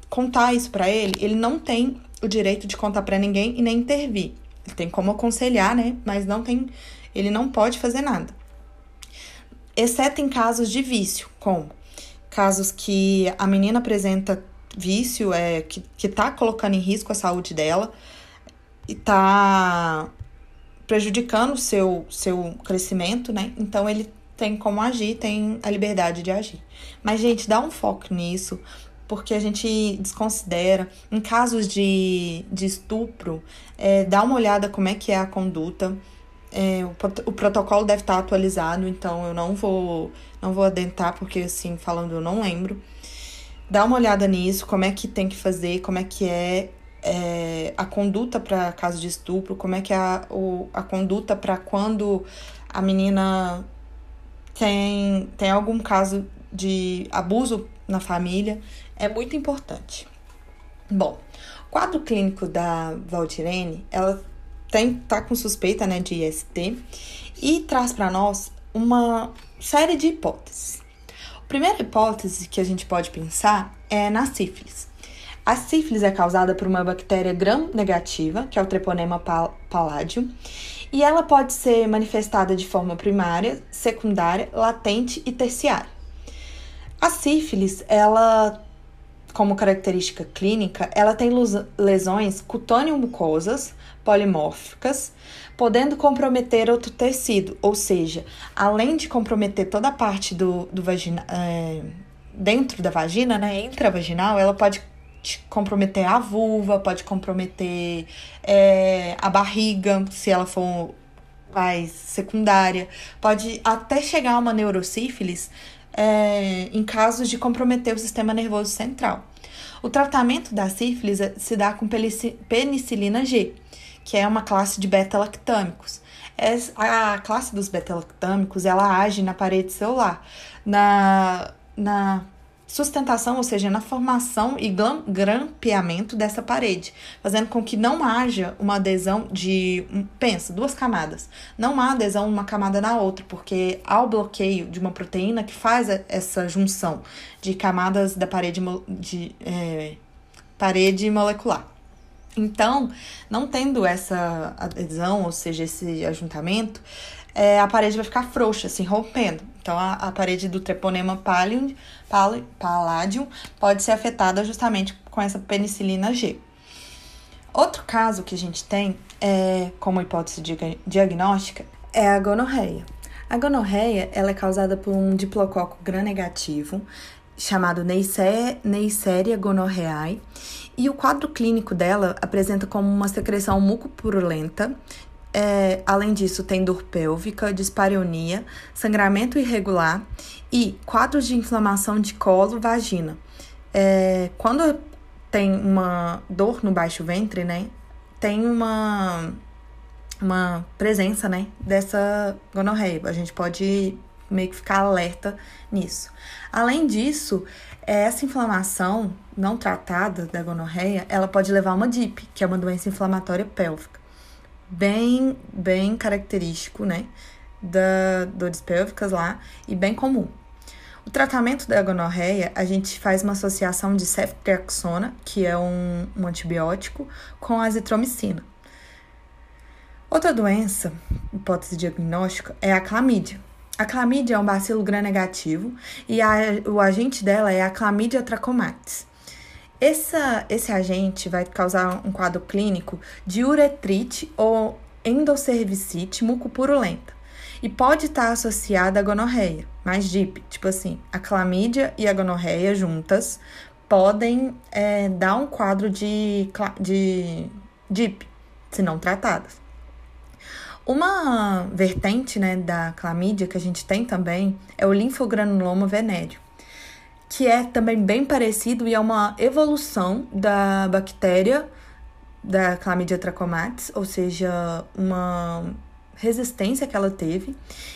contar isso para ele, ele não tem o direito de contar para ninguém e nem intervir. Ele tem como aconselhar, né? Mas não tem, ele não pode fazer nada. Exceto em casos de vício, como casos que a menina apresenta vício, é que, que tá colocando em risco a saúde dela e tá prejudicando o seu, seu crescimento, né? Então ele tem como agir, tem a liberdade de agir. Mas, gente, dá um foco nisso, porque a gente desconsidera. Em casos de, de estupro, é, dá uma olhada como é que é a conduta. É, o, o protocolo deve estar atualizado, então eu não vou não vou adentrar, porque assim, falando, eu não lembro. Dá uma olhada nisso, como é que tem que fazer, como é que é, é a conduta para caso de estupro, como é que é a, o, a conduta para quando a menina tem, tem algum caso de abuso na família é muito importante. Bom, o quadro clínico da Valdirene, ela tem tá com suspeita, né, de IST e traz para nós uma série de hipóteses. Primeira hipótese que a gente pode pensar é na sífilis. A sífilis é causada por uma bactéria gram-negativa, que é o Treponema palladium, e ela pode ser manifestada de forma primária, secundária, latente e terciária. A sífilis, ela como característica clínica, ela tem lesões cutâneo-mucosas polimórficas, podendo comprometer outro tecido, ou seja, além de comprometer toda a parte do, do vagina, é, dentro da vagina, né, intravaginal, ela pode comprometer a vulva, pode comprometer é, a barriga, se ela for mais secundária, pode até chegar a uma neurosífilis é, em casos de comprometer o sistema nervoso central. O tratamento da sífilis é, se dá com penicilina G, que é uma classe de beta-lactâmicos. A classe dos beta-lactâmicos ela age na parede celular, na, na sustentação, ou seja, na formação e grampeamento dessa parede, fazendo com que não haja uma adesão de, pensa, duas camadas. Não há adesão uma camada na outra, porque há o bloqueio de uma proteína que faz essa junção de camadas da parede, de, é, parede molecular. Então, não tendo essa adesão, ou seja, esse ajuntamento, é, a parede vai ficar frouxa, assim, rompendo. Então, a, a parede do treponema pallium, palladium pode ser afetada justamente com essa penicilina G. Outro caso que a gente tem, é, como hipótese diagnóstica, é a gonorreia. A gonorreia ela é causada por um diplococo gram-negativo chamado Neisseria gonorreae e o quadro clínico dela apresenta como uma secreção mucopurulenta. É, além disso, tem dor pélvica, dispareunia, sangramento irregular e quadros de inflamação de colo, vagina. É, quando tem uma dor no baixo ventre, né, tem uma uma presença, né, dessa gonorreia. A gente pode meio que ficar alerta nisso. Além disso, essa inflamação não tratada da gonorreia, ela pode levar a uma DIP, que é uma doença inflamatória pélvica. Bem, bem característico, né, da dores pélvicas lá e bem comum. O tratamento da gonorreia, a gente faz uma associação de ceftriaxona, que é um, um antibiótico, com azitromicina. Outra doença, hipótese diagnóstica, é a clamídia. A clamídia é um bacilo gram-negativo e a, o agente dela é a clamídia trachomatis. Essa, esse agente vai causar um quadro clínico de uretrite ou endocervicite mucopurulenta e pode estar associada à gonorreia, mais deep, tipo assim, a clamídia e a gonorreia juntas podem é, dar um quadro de, de DIP, se não tratadas. Uma vertente né, da clamídia que a gente tem também é o linfogranuloma venéreo, que é também bem parecido e é uma evolução da bactéria da clamídia trachomatis, ou seja, uma resistência que ela teve,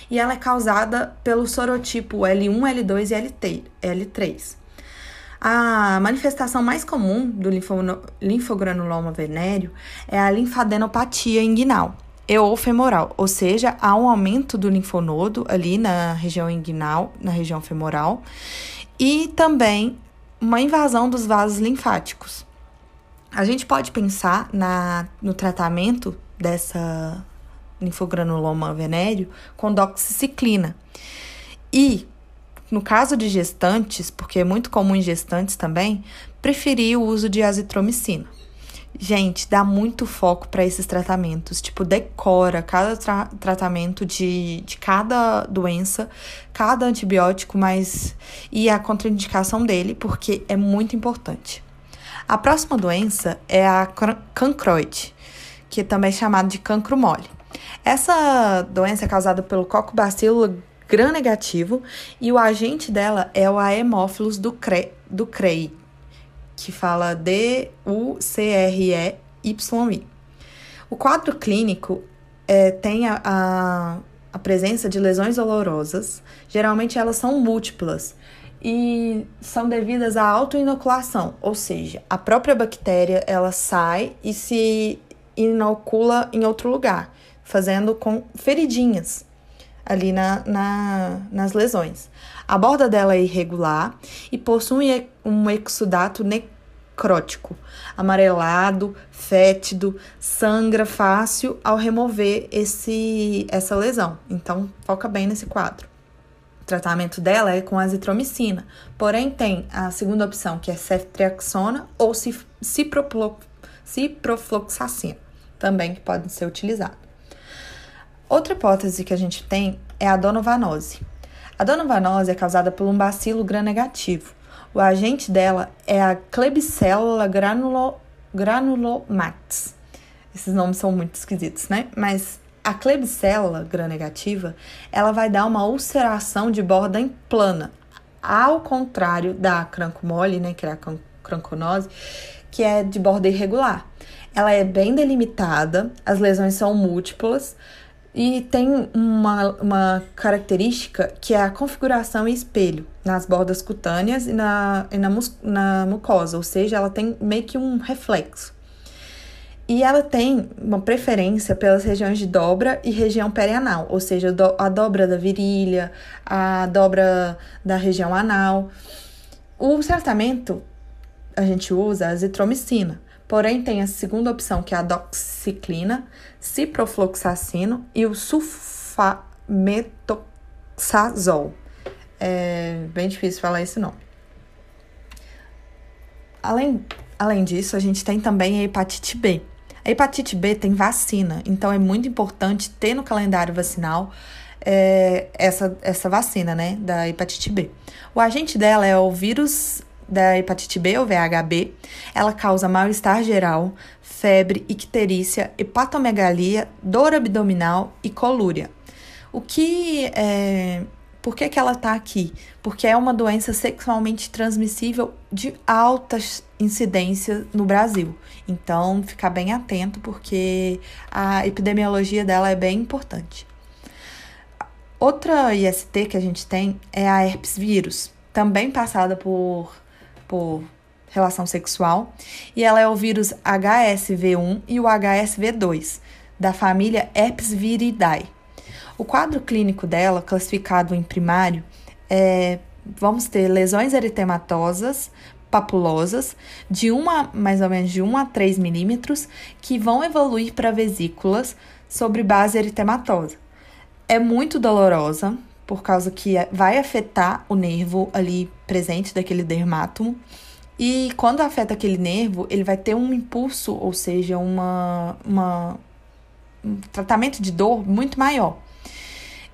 e ela é causada pelo sorotipo L1, L2 e L3. A manifestação mais comum do linfogranuloma venéreo é a linfadenopatia inguinal, e ou femoral, ou seja, há um aumento do linfonodo ali na região inguinal, na região femoral, e também uma invasão dos vasos linfáticos. A gente pode pensar na, no tratamento dessa linfogranuloma venéreo com doxiciclina. E, no caso de gestantes, porque é muito comum em gestantes também, preferir o uso de azitromicina. Gente, dá muito foco para esses tratamentos. Tipo, decora cada tra tratamento de, de cada doença, cada antibiótico, mas. e a contraindicação dele, porque é muito importante. A próxima doença é a cancroide, que também é chamada de cancro mole. Essa doença é causada pelo coccobacilo gram-negativo e o agente dela é o Haemophilus do, cre do CREI, que fala D-U-C-R-E-Y-I. O quadro clínico é, tem a, a, a presença de lesões dolorosas, geralmente elas são múltiplas e são devidas à autoinoculação, ou seja, a própria bactéria ela sai e se inocula em outro lugar, fazendo com feridinhas ali na, na, nas lesões. A borda dela é irregular e possui um exudato necrótico, amarelado, fétido, sangra fácil ao remover esse, essa lesão. Então, foca bem nesse quadro. O tratamento dela é com azitromicina, porém tem a segunda opção, que é ceftriaxona ou ciprofloxacina, também que pode ser utilizado. Outra hipótese que a gente tem é a donovanose. A donovanose é causada por um bacilo gram-negativo. O agente dela é a Klebsiella granulo, granulomatis. Esses nomes são muito esquisitos, né? Mas a Klebsiella gram-negativa, ela vai dar uma ulceração de borda em plana, ao contrário da crancomole, né, que é a cranconose, que é de borda irregular. Ela é bem delimitada, as lesões são múltiplas, e tem uma, uma característica que é a configuração em espelho nas bordas cutâneas e, na, e na, mus, na mucosa, ou seja, ela tem meio que um reflexo. E ela tem uma preferência pelas regiões de dobra e região perianal, ou seja, a dobra da virilha, a dobra da região anal. O tratamento a gente usa a azitromicina, Porém, tem a segunda opção, que é a doxiciclina, ciprofloxacino e o sulfa, metoxazol. É bem difícil falar esse nome. Além, além disso, a gente tem também a hepatite B. A hepatite B tem vacina, então é muito importante ter no calendário vacinal é, essa, essa vacina, né, da hepatite B. O agente dela é o vírus da hepatite B, ou VHB. Ela causa mal-estar geral, febre, icterícia, hepatomegalia, dor abdominal e colúria. O que é, por que, que ela está aqui? Porque é uma doença sexualmente transmissível de alta incidência no Brasil. Então, ficar bem atento, porque a epidemiologia dela é bem importante. Outra IST que a gente tem é a herpes vírus, também passada por, por relação sexual, e ela é o vírus HSV1 e o HSV2, da família Herpes viridae. O quadro clínico dela, classificado em primário, é vamos ter lesões eritematosas, papulosas, de uma, mais ou menos de 1 a 3 milímetros, que vão evoluir para vesículas sobre base eritematosa. É muito dolorosa, por causa que vai afetar o nervo ali presente daquele dermátomo. E quando afeta aquele nervo, ele vai ter um impulso, ou seja, uma, uma, um tratamento de dor muito maior.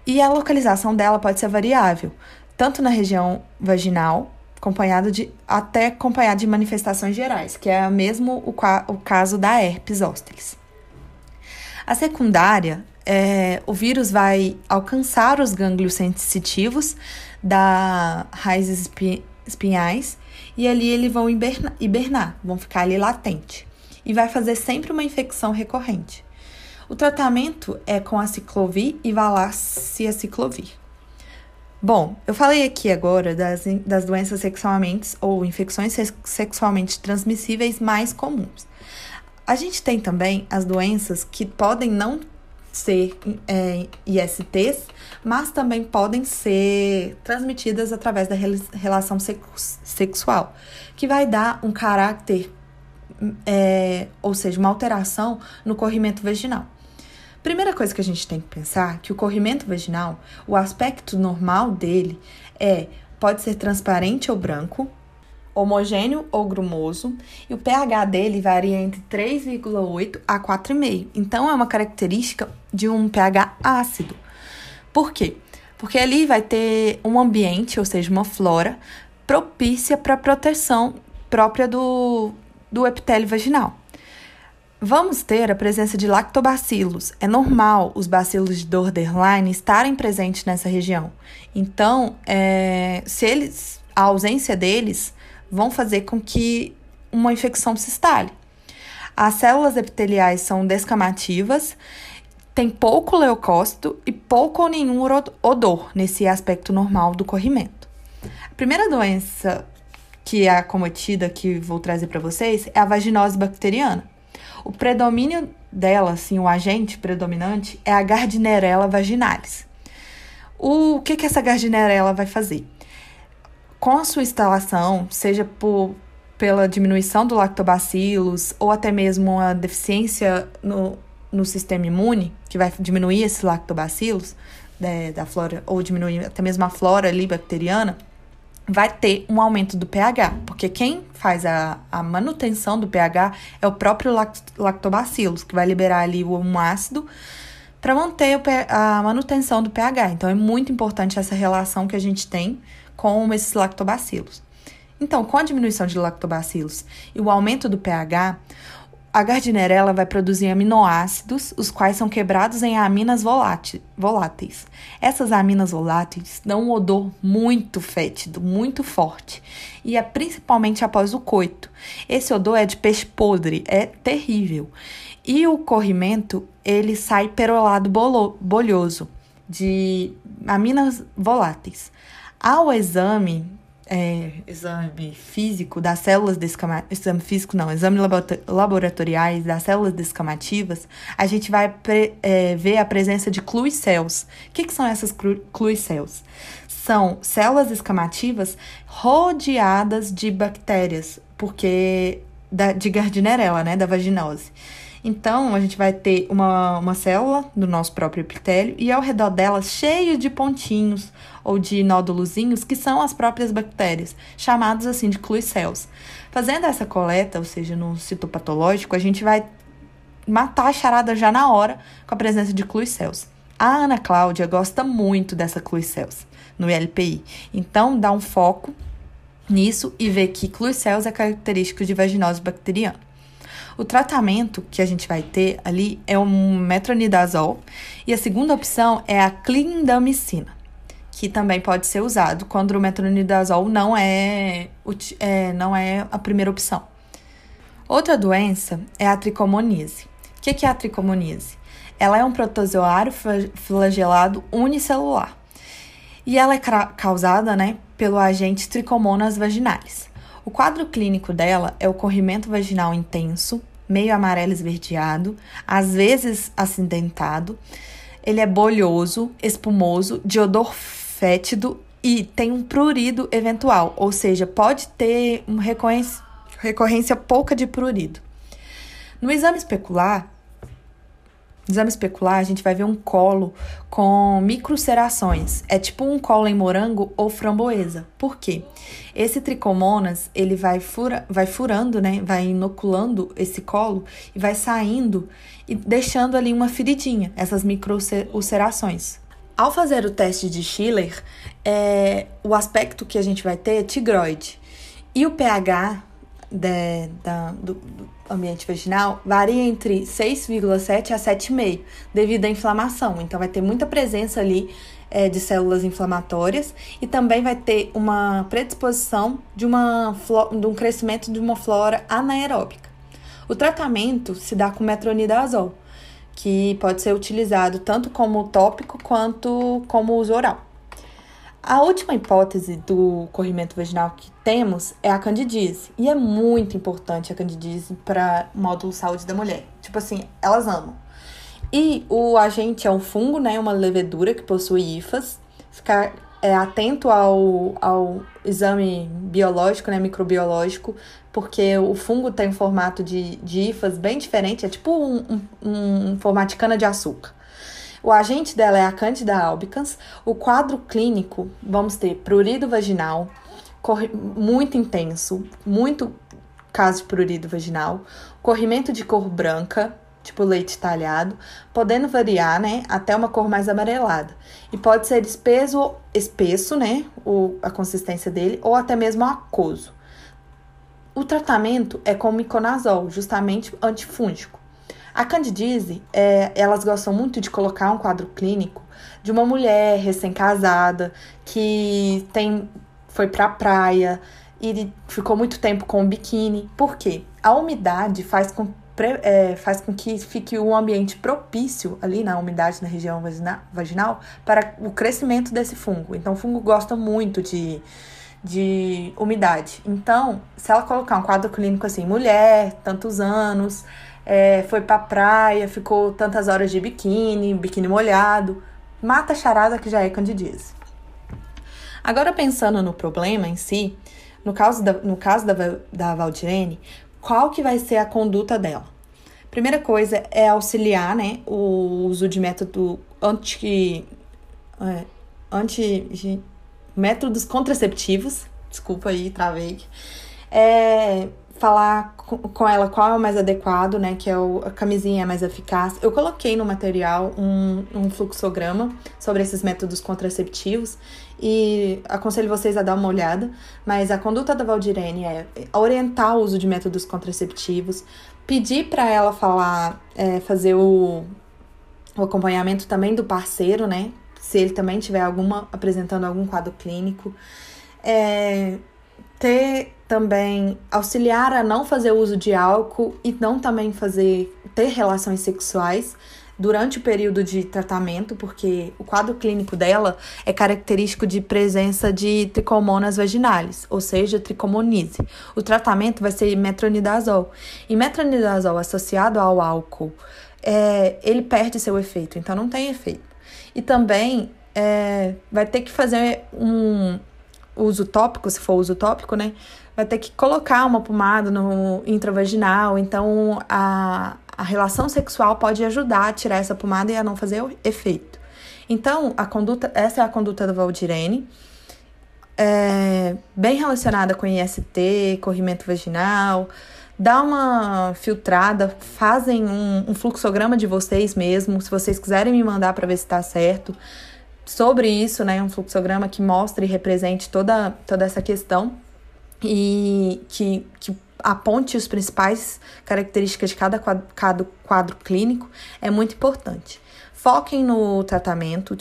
E a localização dela pode ser variável, tanto na região vaginal, acompanhado de até acompanhado de manifestações gerais, que é mesmo o, o caso da herpes zoster. A secundária, é, o vírus vai alcançar os gânglios sensitivos da raízes espinhais e ali eles vão hibernar, hibernar, vão ficar ali latente e vai fazer sempre uma infecção recorrente. O tratamento é com a ciclovir e valaciaciclovir. Bom, eu falei aqui agora das, das doenças sexualmente ou infecções sexualmente transmissíveis mais comuns. A gente tem também as doenças que podem não ser é, ISTs, mas também podem ser transmitidas através da relação sexual, que vai dar um caráter, é, ou seja, uma alteração no corrimento vaginal. Primeira coisa que a gente tem que pensar que o corrimento vaginal, o aspecto normal dele é pode ser transparente ou branco, homogêneo ou grumoso, e o pH dele varia entre 3,8 a 4,5. Então é uma característica de um pH ácido. Por quê? Porque ali vai ter um ambiente, ou seja, uma flora propícia para a proteção própria do, do epitélio vaginal. Vamos ter a presença de lactobacilos. É normal os bacilos de Borderline estarem presentes nessa região. Então, é, se eles, a ausência deles vão fazer com que uma infecção se instale. As células epiteliais são descamativas, tem pouco leucócito e pouco ou nenhum odor nesse aspecto normal do corrimento. A primeira doença que é acometida que vou trazer para vocês é a vaginose bacteriana. O predomínio dela, assim, o agente predominante é a Gardnerella vaginalis. O que, que essa Gardnerella vai fazer? Com a sua instalação, seja por, pela diminuição do lactobacilos ou até mesmo a deficiência no, no sistema imune, que vai diminuir esses lactobacilos né, da flora, ou diminuir até mesmo a flora ali bacteriana, vai ter um aumento do pH, porque quem faz a, a manutenção do pH é o próprio lactobacillus, que vai liberar ali um ácido para manter a manutenção do pH. Então, é muito importante essa relação que a gente tem com esses lactobacilos. Então, com a diminuição de lactobacilos e o aumento do pH, a Gardnerella vai produzir aminoácidos, os quais são quebrados em aminas voláteis. Essas aminas voláteis dão um odor muito fétido, muito forte, e é principalmente após o coito. Esse odor é de peixe podre, é terrível. E o corrimento, ele sai perolado bolhoso, de aminas voláteis. Ao exame é, exame físico das células descamativas, exame físico não, exame laboratoriais das células descamativas, a gente vai é, ver a presença de cluicels. O que, que são essas cluicels? São células descamativas rodeadas de bactérias, porque da, de Gardnerella, né, da vaginose. Então, a gente vai ter uma, uma célula do nosso próprio epitélio e ao redor dela cheio de pontinhos ou de nódulozinhos que são as próprias bactérias, chamados assim de cluicels. Fazendo essa coleta, ou seja, no citopatológico, a gente vai matar a charada já na hora com a presença de cluicels. A Ana Cláudia gosta muito dessa cluicels no LPI, então dá um foco nisso e vê que cluicels é característico de vaginose bacteriana. O tratamento que a gente vai ter ali é um metronidazol e a segunda opção é a clindamicina, que também pode ser usado quando o metronidazol não é, é não é a primeira opção. Outra doença é a tricomonise. O que é a tricomonise? Ela é um protozoário flagelado unicelular e ela é causada né, pelo agente Trichomonas vaginalis. O quadro clínico dela é o corrimento vaginal intenso, meio amarelo esverdeado, às vezes acidentado. Ele é bolhoso, espumoso, de odor fétido e tem um prurido eventual, ou seja, pode ter uma recorrência, recorrência pouca de prurido. No exame especular, exame especular, a gente vai ver um colo com microcerações. É tipo um colo em morango ou framboesa. Por quê? Esse tricomonas, ele vai, fura, vai furando, né? Vai inoculando esse colo e vai saindo e deixando ali uma feridinha, essas microcerações. Ao fazer o teste de Schiller, é, o aspecto que a gente vai ter é tigroide. E o pH de, da, do, do, ambiente vaginal varia entre 6,7 a 7,5 devido à inflamação. Então, vai ter muita presença ali é, de células inflamatórias e também vai ter uma predisposição de, uma, de um crescimento de uma flora anaeróbica. O tratamento se dá com metronidazol, que pode ser utilizado tanto como tópico quanto como uso oral. A última hipótese do corrimento vaginal que temos é a candidíase. E é muito importante a candidíase para módulo saúde da mulher. Tipo assim, elas amam. E o agente é um fungo, né? Uma levedura que possui hifas. Ficar é, atento ao, ao exame biológico, né? Microbiológico, porque o fungo tem um formato de, de hifas bem diferente. É tipo um, um, um formato de cana-de-açúcar. O agente dela é a Candida albicans. O quadro clínico, vamos ter prurido vaginal, muito intenso, muito caso de prurido vaginal, corrimento de cor branca, tipo leite talhado, podendo variar, né, até uma cor mais amarelada. E pode ser espesso, espesso, né, o, a consistência dele, ou até mesmo aquoso. O tratamento é com miconazol, justamente antifúngico. A candidíase, é, elas gostam muito de colocar um quadro clínico de uma mulher recém-casada que tem foi pra praia e ficou muito tempo com o biquíni. Por quê? A umidade faz com, é, faz com que fique um ambiente propício ali na umidade na região vaginal para o crescimento desse fungo. Então, o fungo gosta muito de, de umidade. Então, se ela colocar um quadro clínico assim, mulher, tantos anos, é, foi pra praia, ficou tantas horas de biquíni, biquíni molhado. Mata a charada que já é candidíase. Agora, pensando no problema em si, no caso da, no caso da, da Valdirene, qual que vai ser a conduta dela? Primeira coisa é auxiliar né, o uso de método anti, é, anti métodos contraceptivos. Desculpa aí, travei. É, falar com ela qual é o mais adequado, né? Que é o, a camisinha é mais eficaz. Eu coloquei no material um, um fluxograma sobre esses métodos contraceptivos e aconselho vocês a dar uma olhada. Mas a conduta da Valdirene é orientar o uso de métodos contraceptivos, pedir para ela falar, é, fazer o, o acompanhamento também do parceiro, né? Se ele também tiver alguma apresentando algum quadro clínico. É, ter também auxiliar a não fazer uso de álcool e não também fazer ter relações sexuais durante o período de tratamento, porque o quadro clínico dela é característico de presença de tricomonas vaginalis, ou seja, tricomonise. O tratamento vai ser metronidazol. E metronidazol associado ao álcool, é, ele perde seu efeito, então não tem efeito. E também é, vai ter que fazer um uso tópico, se for uso tópico, né? vai ter que colocar uma pomada no intravaginal, então a, a relação sexual pode ajudar a tirar essa pomada e a não fazer efeito. Então, a conduta, essa é a conduta da Valdirene, é, bem relacionada com IST, corrimento vaginal. Dá uma filtrada, fazem um, um fluxograma de vocês mesmo, se vocês quiserem me mandar para ver se está certo. Sobre isso, né, um fluxograma que mostre e represente toda, toda essa questão e que, que aponte as principais características de cada quadro, cada quadro clínico é muito importante. Foquem no tratamento,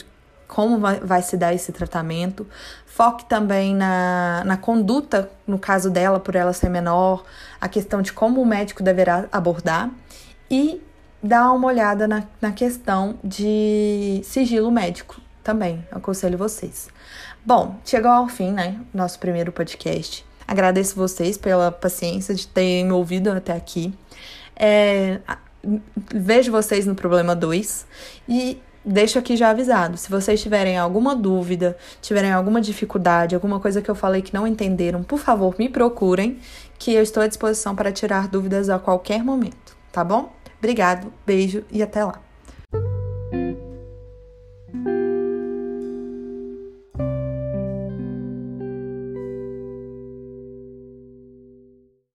como vai, vai, se dar esse tratamento. Foque também na, na conduta, no caso dela, por ela ser menor, a questão de como o médico deverá abordar. E dá uma olhada na, na questão de sigilo médico também. Aconselho vocês. Bom, chegou ao fim, né? Nosso primeiro podcast. Agradeço vocês pela paciência de terem me ouvido até aqui. É, vejo vocês no problema 2 e deixo aqui já avisado. Se vocês tiverem alguma dúvida, tiverem alguma dificuldade, alguma coisa que eu falei que não entenderam, por favor, me procurem, que eu estou à disposição para tirar dúvidas a qualquer momento, tá bom? Obrigado, beijo e até lá.